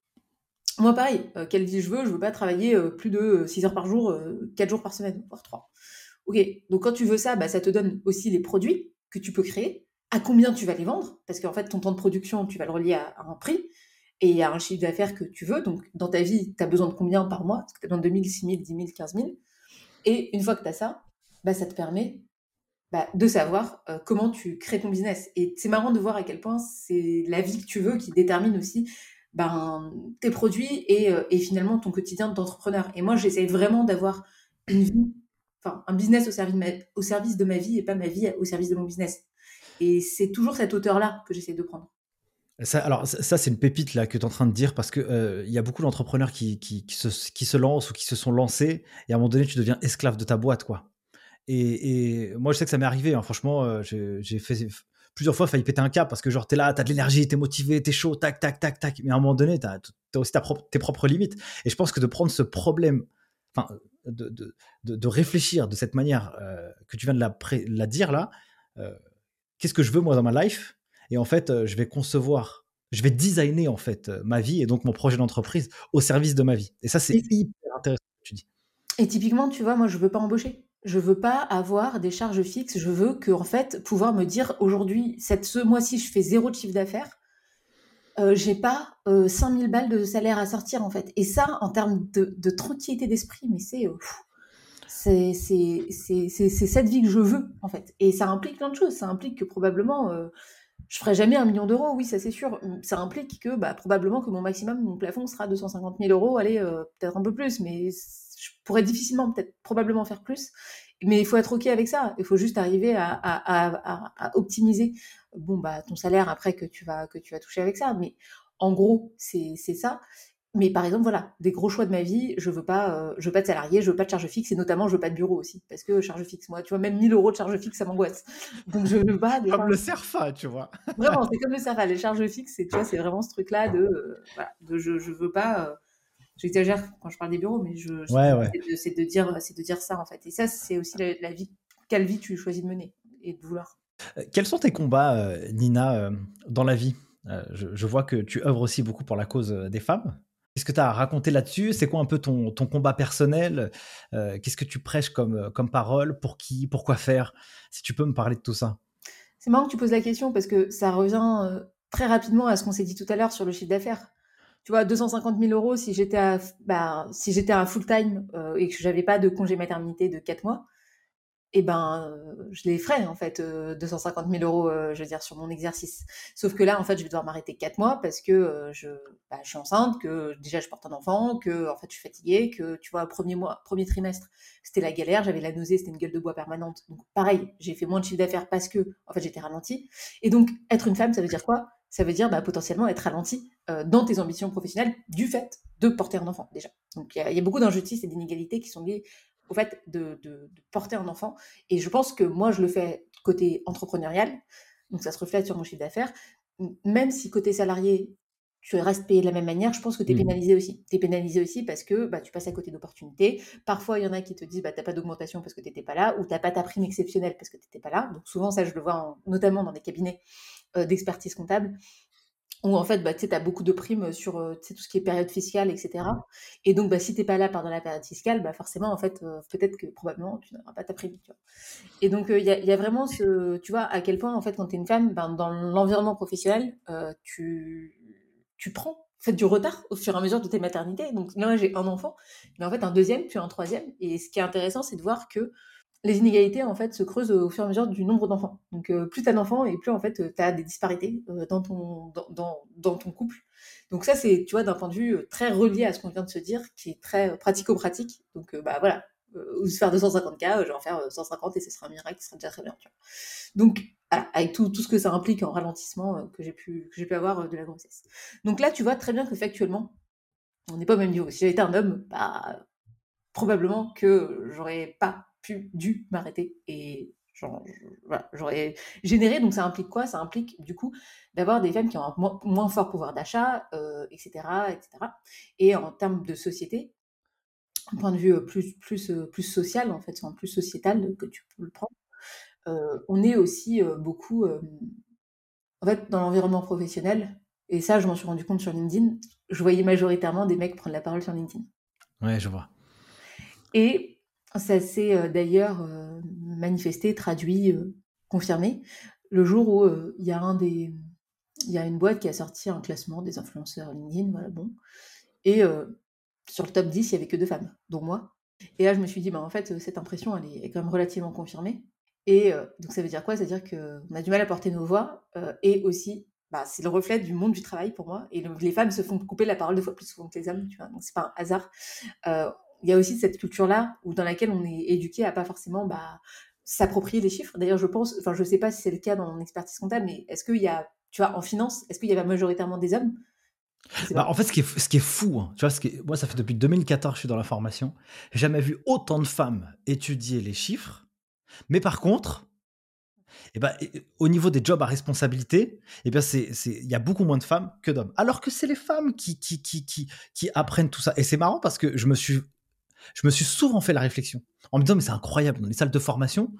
Moi pareil, euh, quelle vie je veux, je veux pas travailler euh, plus de 6 heures par jour, 4 euh, jours par semaine, voire 3. Ok, donc quand tu veux ça, bah, ça te donne aussi les produits que tu peux créer, à combien tu vas les vendre, parce qu'en fait, ton temps de production, tu vas le relier à, un prix et à un chiffre d'affaires que tu veux. Donc, dans ta vie, tu as besoin de combien par mois? Tu as besoin de 2000, 6000, 10 000, 15 000. Et une fois que tu as ça, bah, ça te permet bah, de savoir euh, comment tu crées ton business. Et c'est marrant de voir à quel point c'est la vie que tu veux qui détermine aussi ben, tes produits et, euh, et finalement ton quotidien d'entrepreneur. Et moi, j'essaie vraiment d'avoir une vie enfin, un business au service, au service de ma vie et pas ma vie au service de mon business. Et c'est toujours cette hauteur-là que j'essaie de prendre. Alors ça, c'est une pépite là que tu es en train de dire parce que euh, il y a beaucoup d'entrepreneurs qui, se, lancent ou qui se sont lancés et à un moment donné tu deviens esclave de ta boîte quoi. Et, moi je sais que ça m'est arrivé, hein. franchement euh, j'ai fait plusieurs fois failli péter un cap parce que genre t'es là, t'as de l'énergie, t'es motivé, t'es chaud, tac tac tac tac, mais à un moment donné t'as as aussi tes propres limites. Et je pense que de prendre ce problème, enfin de, de, de, réfléchir de cette manière euh, que tu viens de la, la dire là, euh, qu'est-ce que je veux moi dans ma life? Et en fait, euh, je vais concevoir, je vais designer en fait ma vie et donc mon projet d'entreprise au service de ma vie. Et ça, c'est hyper intéressant ce que tu dis. Et typiquement, tu vois, moi, je veux pas embaucher. Je veux pas avoir des charges fixes. Je veux que, en fait, pouvoir me dire aujourd'hui, cette, ce mois-ci, je fais zéro de chiffre d'affaires euh, j'ai pas euh, 5000 balles de salaire à sortir en fait. Et ça, en termes de, tranquillité d'esprit, mais c'est euh, c'est cette vie que je veux en fait. Et ça implique plein de choses. Ça implique que probablement euh, je ferai jamais un million d'euros, oui, ça c'est sûr. Ça implique que bah, probablement que mon maximum, mon plafond sera 250 000 euros, allez, peut-être un peu plus, mais je pourrais difficilement, peut-être probablement faire plus. Mais il faut être OK avec ça. Il faut juste arriver à, à, à, optimiser bon, bah, ton salaire après que tu vas, que tu vas toucher avec ça. Mais en gros, c'est ça. Mais par exemple, voilà, des gros choix de ma vie, je veux pas, euh, je veux pas de salarié, je veux pas de charge fixe et notamment je veux pas de bureau aussi parce que charge fixe, moi, tu vois, même 1000 euros de charge fixe, ça m'angoisse. Donc je veux pas. comme le Serfa, tu vois. vraiment, c'est comme le Serfa. Les charges fixes, c'est, tu vois, c'est vraiment ce truc-là de, euh, voilà, de je, je veux pas. Euh, j'exagère quand je parle des bureaux, mais je, c'est de, dire, c'est de dire ça en fait. Et ça, c'est aussi la, vie, quelle vie tu choisis de mener et de vouloir. Quels sont tes combats, Nina, dans la vie? Je, vois que tu œuvres aussi beaucoup pour la cause des femmes. Qu'est-ce que tu as à là-dessus? C'est quoi un peu ton, ton combat personnel? Qu'est-ce que tu prêches comme, comme parole? Pour qui? Pourquoi faire? Si tu peux me parler de tout ça. C'est marrant que tu poses la question parce que ça revient très rapidement à ce qu'on s'est dit tout à l'heure sur le chiffre d'affaires. Tu vois, 250 000 euros si j'étais à, bah, si j'étais à full time euh, et que j'avais pas de congé maternité de 4 mois, eh ben, euh, je les ferais en fait, 250 euh, 000 euros, je veux dire, sur mon exercice. Sauf que là, en fait, je vais devoir m'arrêter 4 mois parce que je, bah, je suis enceinte, que déjà je porte un enfant, que en fait je suis fatiguée, que tu vois, premier mois, premier trimestre, c'était la galère, j'avais la nausée, c'était une gueule de bois permanente. Pareil, j'ai fait moins de chiffre d'affaires parce que en fait j'étais ralentie. Et donc être une femme, ça veut dire quoi? Ça veut dire bah, potentiellement être ralenti euh, dans tes ambitions professionnelles du fait de porter un enfant déjà. Donc il y, a beaucoup d'injustices et d'inégalités qui sont liées au fait de, porter un enfant. Et je pense que moi, je le fais côté entrepreneurial, donc ça se reflète sur mon chiffre d'affaires. Même si côté salarié, tu restes payé de la même manière, je pense que tu es mmh. pénalisé aussi. Tu es pénalisé aussi parce que bah, tu passes à côté d'opportunités. Parfois, il y en a qui te disent bah, tu n'as pas d'augmentation parce que tu n'étais pas là, ou tu n'as pas ta prime exceptionnelle parce que tu n'étais pas là. Donc souvent, ça, je le vois notamment dans des cabinets euh, d'expertise comptable. Où en fait, bah, tu as beaucoup de primes sur tout ce qui est période fiscale, etc. Et donc, bah, si tu n'es pas là pendant la période fiscale, bah, forcément, en fait, peut-être que probablement, tu n'auras pas ta prime. Et donc, il y, a, y, a, vraiment ce, tu vois, à quel point, en fait, quand tu es une femme, ben, dans l'environnement professionnel, tu, tu prends en fait, du retard au fur et à mesure de tes maternités. Donc là, j'ai un enfant, mais en fait, un deuxième, puis un troisième. Et ce qui est intéressant, c'est de voir que les inégalités en fait se creusent au fur et à mesure du nombre d'enfants. Donc euh, plus tu as d'enfants et plus en fait tu as des disparités euh, dans, ton, dans, dans, ton couple. Donc ça c'est tu vois d'un point de vue euh, très relié à ce qu'on vient de se dire qui est très pratico-pratique. Donc bah voilà, ou faire 250K, je vais en faire 150 et ce sera un miracle, ce sera déjà très bien. Donc avec tout, tout ce que ça implique en ralentissement que j'ai pu, que pu avoir de la grossesse. Donc là tu vois très bien que factuellement on n'est pas au même niveau. Si j'avais été un homme, bah probablement que j'aurais pas pu, dû m'arrêter. Et j'aurais généré. Donc ça implique quoi? Ça implique du coup d'avoir des femmes qui ont un moins, fort pouvoir d'achat, etc., euh, etc. Et en termes de société, un point de vue euh, plus, plus, euh, plus social, en fait, plus sociétal que tu peux le prendre, on est aussi beaucoup, en fait, dans l'environnement professionnel. Et ça, je m'en suis rendu compte sur LinkedIn. Je voyais majoritairement des mecs prendre la parole sur LinkedIn. Ouais, je vois. Et ça s'est euh, d'ailleurs euh, manifesté, traduit, euh, confirmé, le jour où il y a un des il y a une boîte qui a sorti un classement des influenceurs LinkedIn, voilà, bon. Et sur le top 10, il n'y avait que deux femmes, dont moi. Et là, je me suis dit, bah, en fait, cette impression, elle est, quand même relativement confirmée. Et donc, ça veut dire quoi? Ça veut dire qu'on a du mal à porter nos voix. et aussi, bah, c'est le reflet du monde du travail pour moi. Et les femmes se font couper la parole deux fois plus souvent que les hommes, tu vois? Donc, c'est pas un hasard il y a aussi cette culture-là où dans laquelle on est éduqué à pas forcément bah, s'approprier des chiffres. D'ailleurs, je pense, enfin, je sais pas si c'est le cas dans mon expertise comptable, mais est-ce qu'il y a, tu vois, en finance, est-ce qu'il y avait majoritairement des hommes? Bah, en fait, ce qui est, ce qui est fou, hein, tu vois, ce qui moi, ça fait depuis 2014 que je suis dans la formation, j'ai jamais vu autant de femmes étudier les chiffres. Mais par contre, eh ben, au niveau des jobs à responsabilité, eh bien, c'est, il y a beaucoup moins de femmes que d'hommes. Alors que c'est les femmes qui, qui, qui, qui, qui apprennent tout ça. Et c'est marrant parce que je me suis je me suis souvent fait la réflexion en me disant, mais c'est incroyable, dans les salles de formation,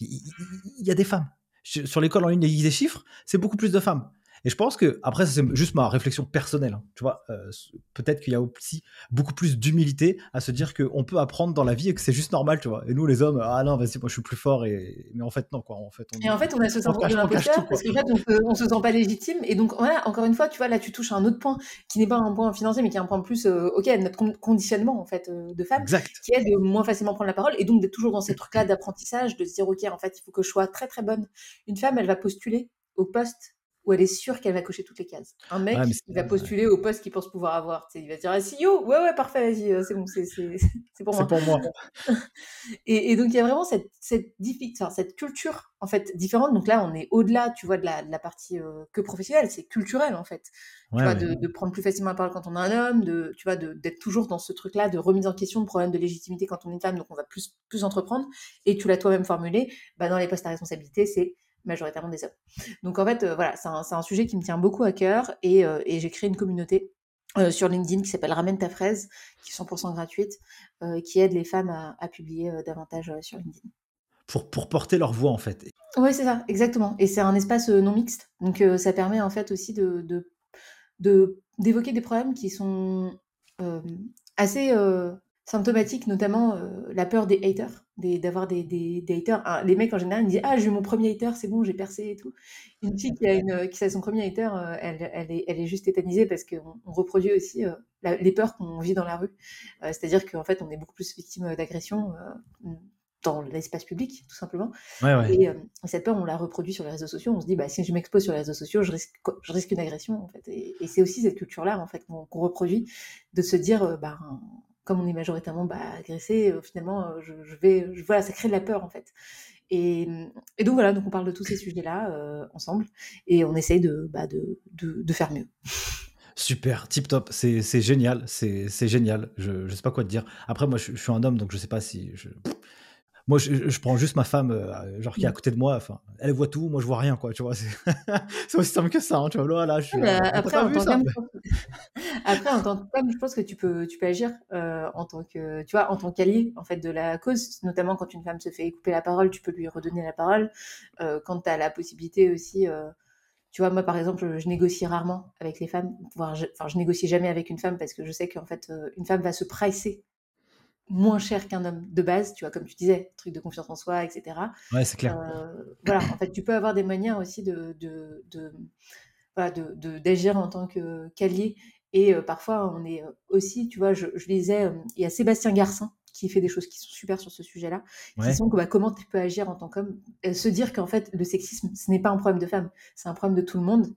il y, a des femmes. Sur l'école en ligne des chiffres, c'est beaucoup plus de femmes. Et je pense que, après, c'est juste ma réflexion personnelle. Hein. tu vois, euh, peut-être qu'il y a aussi beaucoup plus d'humilité à se dire qu'on peut apprendre dans la vie et que c'est juste normal, tu vois. Et nous, les hommes, ah non, vas-y, moi, je suis plus fort. Et... Mais en fait, non, quoi. En fait, on... Et en fait, on a ce syndrome de l'imposteur parce qu'en fait, on se, se sent pas légitime. Et donc, voilà, encore une fois, tu vois, là, tu touches à un autre point qui n'est pas un point financier, mais qui est un point plus, euh, ok, notre conditionnement, en fait, euh, de femme, qui est de moins facilement prendre la parole et donc d'être toujours dans ces trucs-là d'apprentissage, de se dire, ok, en fait, il faut que je sois très, très bonne. Une femme, elle va postuler au poste où elle est sûre qu'elle va cocher toutes les cases. Un mec, il va postuler au poste qu'il pense pouvoir avoir. il va dire ah, CEO, ouais, ouais, parfait, vas-y, euh, c'est bon, c'est pour moi. C'est pour moi. et, donc, il y a vraiment cette, cette, cette culture, en fait, différente. Donc là, on est au-delà, tu vois, de la, de la partie euh, que professionnelle, c'est culturel, en fait. tu vois, de, de, prendre plus facilement la parole quand on est un homme, de, tu vois, d'être toujours dans ce truc-là de remise en question, de problème de légitimité quand on est une femme, donc on va plus, plus entreprendre. Et tu l'as toi-même formulé, bah, dans les postes à responsabilité, c'est majoritairement des hommes. Donc en fait, euh, voilà, c'est un, un, sujet qui me tient beaucoup à cœur et, euh, et j'ai créé une communauté euh, sur LinkedIn qui s'appelle Ramène ta fraise, qui est 100% gratuite, qui aide les femmes à, à publier davantage sur LinkedIn. Pour, pour, porter leur voix en fait. Oui, c'est ça, exactement. Et c'est un espace non mixte. Donc ça permet en fait aussi de, de, d'évoquer des problèmes qui sont assez symptomatiques, notamment la peur des haters d'avoir des, des, des, haters. Ah, les mecs en général ils disent Ah, j'ai eu mon premier hater, c'est bon, j'ai percé et tout. Une fille qui a, une, qui a son premier hater, euh, elle, elle, est, elle est juste tétanisée parce qu'on on reproduit aussi euh, les peurs qu'on vit dans la rue. Euh, c'est-à-dire qu'en fait, on est beaucoup plus victime d'agressions dans l'espace public, tout simplement. Et cette peur, on la reproduit sur les réseaux sociaux. On se dit bah, Si je m'expose sur les réseaux sociaux, je risque, je risque une agression. En fait. Et, c'est aussi cette culture-là en fait, qu'on reproduit de se dire bah, comme on est majoritairement bah, agressé, euh, finalement, euh, je, vais, voilà, ça crée de la peur en fait. Et, donc voilà, on parle de tous ces sujets-là euh, ensemble et on essaye de, bah, de, faire mieux. Super, tip top, c'est génial, c'est génial. Je ne sais pas quoi te dire. Après, moi, je, suis un homme, donc je sais pas si. Moi, je, prends juste ma femme, euh, genre qui est à côté de moi. Enfin, elle voit tout, moi je vois rien, quoi. Tu vois, c'est aussi simple que ça. Hein, tu vois, là, je, après, en tant après, en tant que femme, je pense que tu peux, tu peux agir euh, en tant que, tu vois, en tant qu'allié en fait de la cause. Notamment quand une femme se fait couper la parole, tu peux lui redonner la parole. Euh, quand tu as la possibilité aussi Tu vois, moi, par exemple, je négocie rarement avec les femmes, voire je, enfin, je négocie jamais avec une femme parce que je sais qu'en fait, euh, une femme va se pricer moins cher qu'un homme de base, tu vois, comme tu disais, truc de confiance en soi, etc. Ouais, c'est clair. Euh, voilà, en fait, tu peux avoir des manières aussi de, de, de voilà, d'agir en tant que qu'allié. Et euh, parfois, on est aussi, tu vois, je, je lisais, il y a Sébastien Garcin qui fait des choses qui sont super sur ce sujet-là, qui sont bah, comment tu peux agir en tant qu'homme, se dire qu'en fait le sexisme ce n'est pas un problème de femme, c'est un problème de tout le monde,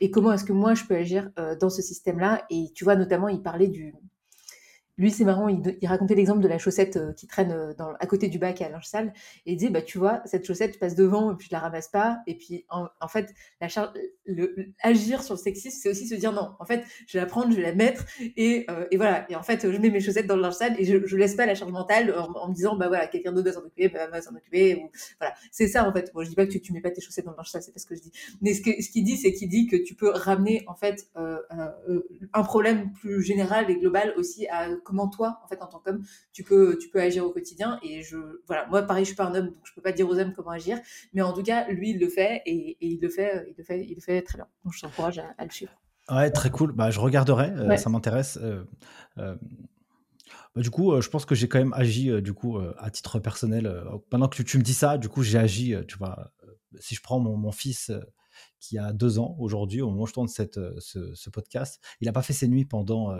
et comment est-ce que moi je peux agir dans ce système-là, et tu vois notamment il parlait du, lui, c'est marrant, il, racontait l'exemple de la chaussette euh, qui traîne euh, à côté du bac à linge sale. Et il disait, bah, tu vois, cette chaussette, passe devant et puis je la ramasse pas. Et puis, en, fait, la le, agir sur le sexisme, c'est aussi se dire, non, en fait, je vais la prendre, je vais la mettre. Et, euh, et voilà. Et en fait, je mets mes chaussettes dans le linge sale et je, je laisse pas la charge mentale en, me disant, bah voilà, quelqu'un d'autre va s'en occuper, bah, va s'en occuper. Ou, voilà. C'est ça, en fait. Bon, je dis pas que tu, tu mets pas tes chaussettes dans le linge sale, c'est pas ce que je dis. Mais ce qu'il dit, c'est qu'il dit que tu peux ramener, en fait, un problème plus général et global aussi à comment toi, en fait, en tant qu'homme, tu peux, tu peux agir au quotidien. Et je, voilà, moi, pareil, je suis pas un homme, donc je peux pas dire aux hommes comment agir. Mais en tout cas, lui, il le fait et, il le fait, il le fait, il le fait très bien. Donc, je t'encourage à, le suivre. Ouais, très cool. Bah, je regarderai, euh, ça m'intéresse. Euh, euh, bah, du coup, je pense que j'ai quand même agi, du coup, à titre personnel. pendant que tu, me dis ça, du coup, j'ai agi, tu vois. si je prends mon, fils qui a deux ans aujourd'hui, au moment où je tourne cette, ce, podcast, il n'a pas fait ses nuits pendant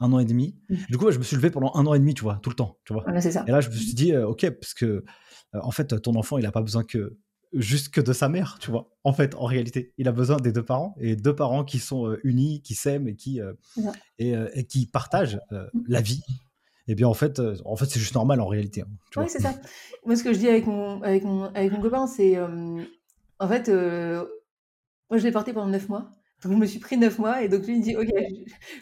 un an et demi. Mmh. Du coup, je me suis levé pendant un an et demi, tu vois, tout le temps, tu vois. Et là, je me suis dit, euh, ok, parce que euh, en fait, ton enfant, il n'a pas besoin que juste que de sa mère, tu vois. En fait, en réalité, il a besoin des deux parents et deux parents qui sont euh, unis, qui s'aiment et qui et, qui partagent mmh. la vie. Et bien en fait, en fait, c'est juste normal en réalité. Hein, oui, c'est ça. Moi, ce que je dis avec mon avec mon, avec mon copain, c'est en fait, moi, je l'ai porté pendant neuf mois. Donc je me suis pris neuf mois et donc lui il me dit ok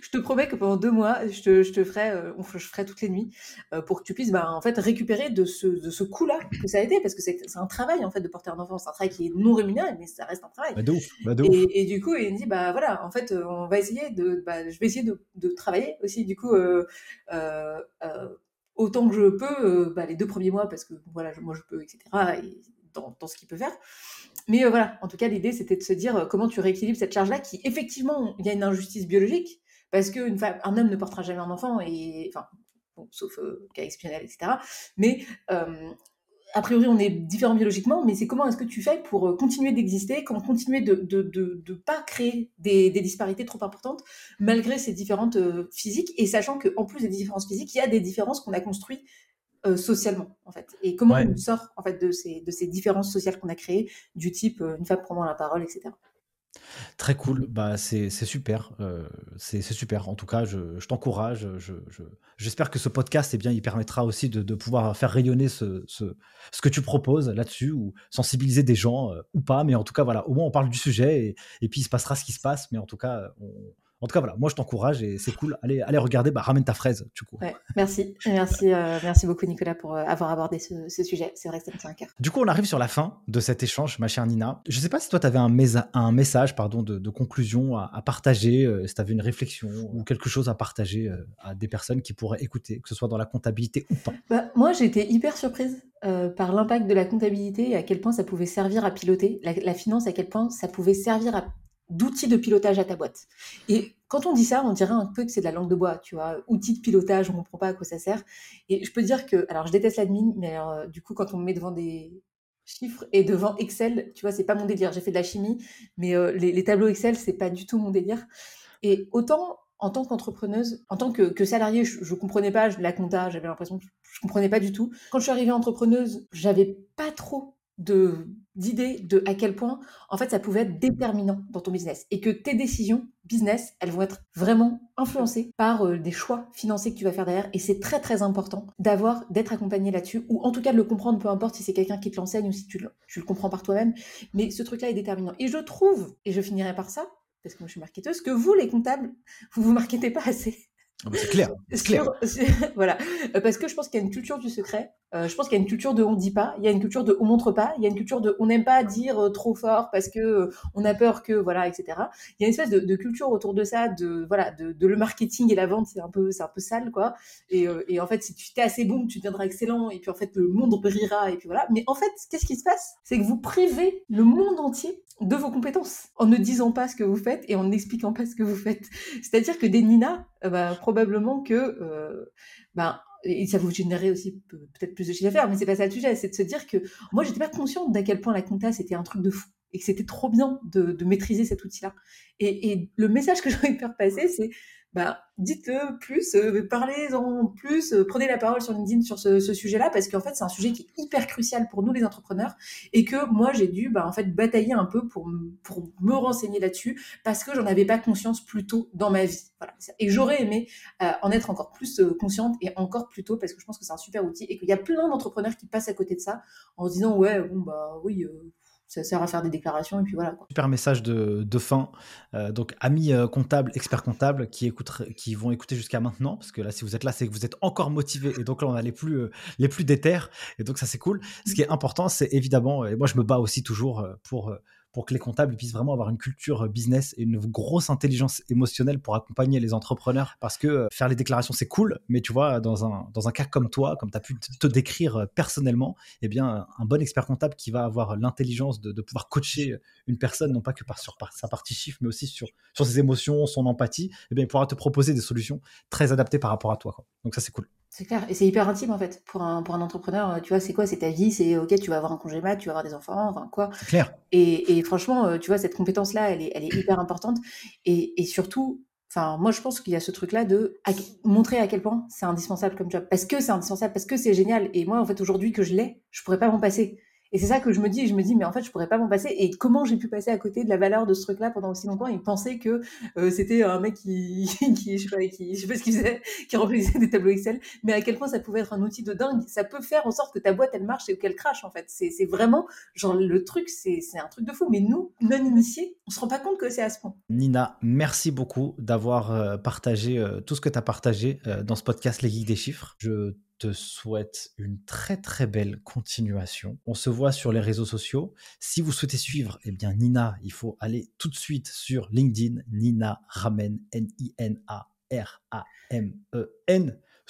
je te promets que pendant deux mois je te, je te ferai euh, je ferai toutes les nuits euh, pour que tu puisses bah, en fait récupérer de ce, de ce coup là que ça a été parce que c'est un travail en fait de porter un enfant. C'est un travail qui est non rémunéré mais ça reste un travail. Bah, de ouf, bah, de ouf. Et, et, du coup il me dit bah voilà en fait on va essayer de bah, je vais essayer de, de travailler aussi du coup euh, euh, euh autant que je peux bah, les deux premiers mois parce que voilà moi je peux etc et dans, dans ce qu'il peut faire mais euh, voilà, en tout cas, l'idée, c'était de se dire euh, comment tu rééquilibres cette charge-là, qui effectivement, il y a une injustice biologique, parce qu'un homme ne portera jamais un enfant, et enfin, sauf euh, cas exceptionnel, etc. Mais a priori, on est différents biologiquement, mais c'est comment est-ce que tu fais pour continuer d'exister, comment continuer de ne de, pas créer des, disparités trop importantes, malgré ces différentes physiques, et sachant qu'en plus des différences physiques, il y a des différences qu'on a construites euh, socialement en fait et comment on sort en fait de ces, de ces différences sociales qu'on a créées du type euh, une femme prenant la parole etc Très cool, bah c'est super, euh, c'est super. En tout cas, je, je t'encourage. J'espère je, que ce podcast, eh bien, il permettra aussi de, de pouvoir faire rayonner ce, ce, ce que tu proposes là-dessus ou sensibiliser des gens ou pas. Mais en tout cas, voilà, au moins on parle du sujet et, et, puis il se passera ce qui se passe. Mais en tout cas, on, en tout cas, voilà, moi je t'encourage et c'est cool. Allez, allez regarder, bah, ramène ta fraise, du coup. merci, merci, euh, merci beaucoup Nicolas pour euh, avoir abordé ce, sujet. C'est vrai que ça me tient à cœur. Du coup, on arrive sur la fin de cet échange, ma chère Nina. Je ne sais pas si toi, tu avais un, un, message pardon, de, conclusion à, partager, euh, si tu avais une réflexion ou quelque chose à partager à des personnes qui pourraient écouter, que ce soit dans la comptabilité ou pas. Bah, moi, été hyper surprise par l'impact de la comptabilité et à quel point ça pouvait servir à piloter la, la finance, à quel point ça pouvait servir à d'outils de pilotage à ta boîte. Et quand on dit ça, on dirait un peu que c'est de la langue de bois, tu vois, outils de pilotage, on ne comprend pas à quoi ça sert. Et je peux dire que, alors je déteste l'admin, mais euh, du coup, quand on me met devant des chiffres et devant Excel, tu vois, c'est pas mon délire. J'ai fait de la chimie, mais euh, les, tableaux Excel, c'est pas du tout mon délire. Et autant en tant qu'entrepreneuse, en tant que, que salariée, je, je, comprenais pas la compta, j'avais l'impression que je comprenais pas du tout. Quand je suis arrivée entrepreneuse, j'avais pas trop de d'idées de à quel point en fait ça pouvait être déterminant dans ton business et que tes décisions business elles vont être vraiment influencées par euh, des choix financiers que tu vas faire derrière et c'est très très important d'avoir d'être accompagné là-dessus ou en tout cas de le comprendre peu importe si c'est quelqu'un qui te l'enseigne ou si tu le, tu le comprends par toi-même mais ce truc là est déterminant et je trouve et je finirai par ça parce que moi je suis marketeuse que vous les comptables vous vous marketez pas assez ah bah, c'est clair, c'est clair. voilà, parce que je pense qu'il y a une culture du secret je pense qu'il y a une culture de on dit pas, il y a une culture de on montre pas, il y a une culture de on n'aime pas dire euh, trop fort parce que euh, on a peur que voilà, etc. Il y a une espèce de, de culture autour de ça, de voilà, de, de, le marketing et la vente, c'est un peu, c'est un peu sale quoi. Et, et en fait, si tu t'es assez bon, tu deviendras excellent et puis en fait le monde brillera et puis voilà. Mais en fait, qu'est-ce qui se passe? C'est que vous privez le monde entier de vos compétences en ne disant pas ce que vous faites et en n'expliquant pas ce que vous faites. C'est-à-dire que des Nina, bah, probablement que euh, bah, et ça vous générer aussi peut-être plus de chiffre d'affaires, mais c'est pas ça le sujet, c'est de se dire que moi j'étais pas consciente d'à quel point la compta c'était un truc de fou et que c'était trop bien de, de maîtriser cet outil-là. Et, et, le message que j'ai envie de faire passer, c'est bah, dites-le plus, euh, parlez-en plus, euh, prenez la parole sur LinkedIn sur ce, ce sujet-là, parce qu'en fait, c'est un sujet qui est hyper crucial pour nous, les entrepreneurs, et que moi, j'ai dû, bah, en fait, batailler un peu pour, pour me renseigner là-dessus, parce que j'en avais pas conscience plus tôt dans ma vie. Voilà. Et j'aurais aimé euh, en être encore plus euh, consciente et encore plus tôt, parce que je pense que c'est un super outil, et qu'il y a plein d'entrepreneurs qui passent à côté de ça, en se disant, ouais, bon, bah oui, ça sert à faire des déclarations et puis voilà. Quoi. Super message de, de fin. Euh, donc amis euh, comptables, experts comptables qui qui vont écouter jusqu'à maintenant, parce que là si vous êtes là, c'est que vous êtes encore motivés et donc là on a les plus euh, les plus déter et donc ça c'est cool. Ce qui est important, c'est évidemment, et moi je me bats aussi toujours euh, pour euh, pour que les comptables puissent vraiment avoir une culture business et une grosse intelligence émotionnelle pour accompagner les entrepreneurs. Parce que euh, faire les déclarations, c'est cool, mais tu vois, dans un, dans un cas comme toi, comme tu as pu te décrire euh, personnellement, eh bien, un bon expert comptable qui va avoir l'intelligence de, pouvoir coacher une personne, non pas que par, sur sa partie chiffre, mais aussi sur, sur ses émotions, son empathie, eh bien, il pourra te proposer des solutions très adaptées par rapport à toi. Donc ça, c'est cool. C'est clair, et c'est hyper intime en fait pour un, pour un entrepreneur. Tu vois, c'est quoi C'est ta vie, c'est ok, tu vas avoir un congé mat, tu vas avoir des enfants, enfin quoi. Clair. Et, et, franchement, euh, tu vois, cette compétence-là, elle est, elle est hyper importante. Et, et surtout, enfin, moi je pense qu'il y a ce truc-là de à, montrer à quel point c'est indispensable comme job. Parce que c'est indispensable, parce que c'est génial. Et moi, en fait, aujourd'hui que je l'ai, je pourrais pas m'en passer. Et c'est ça que je me dis, je me dis, mais en fait, je pourrais pas m'en passer. Et comment j'ai pu passer à côté de la valeur de ce truc-là pendant aussi longtemps et penser que euh, c'était un mec qui, qui, je sais pas, qui, je sais pas ce qu'il faisait, qui remplissait des tableaux Excel, mais à quel point ça pouvait être un outil de dingue. Ça peut faire en sorte que ta boîte elle marche et qu'elle crache en fait. C'est, vraiment genre le truc, c'est, un truc de fou. Mais nous, non initiés, on se rend pas compte que c'est à ce point. Nina, merci beaucoup d'avoir euh, partagé euh, tout ce que tu as partagé dans ce podcast Les Geeks des chiffres. Je te souhaite une très très belle continuation. On se voit sur les réseaux sociaux. Si vous souhaitez suivre, eh bien Nina, il faut aller tout de suite sur LinkedIn. Nina Ramen, N-I-N-A-R-A-M-E-N.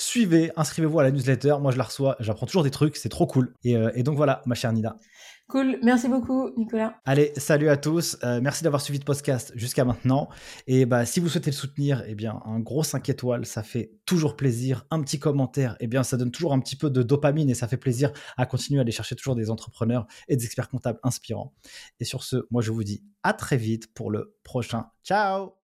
Suivez, inscrivez-vous à la newsletter. Moi, je la reçois. J'apprends toujours des trucs. C'est trop cool. Et, euh, et donc voilà, ma chère Nina. Cool, merci beaucoup Nicolas. Allez, salut à tous. Euh, merci d'avoir suivi le podcast jusqu'à maintenant. Et bah, si vous souhaitez le soutenir, eh bien, un gros 5 étoiles, ça fait toujours plaisir. Un petit commentaire, eh bien, ça donne toujours un petit peu de dopamine et ça fait plaisir à continuer à aller chercher toujours des entrepreneurs et des experts comptables inspirants. Et sur ce, moi, je vous dis à très vite pour le prochain. Ciao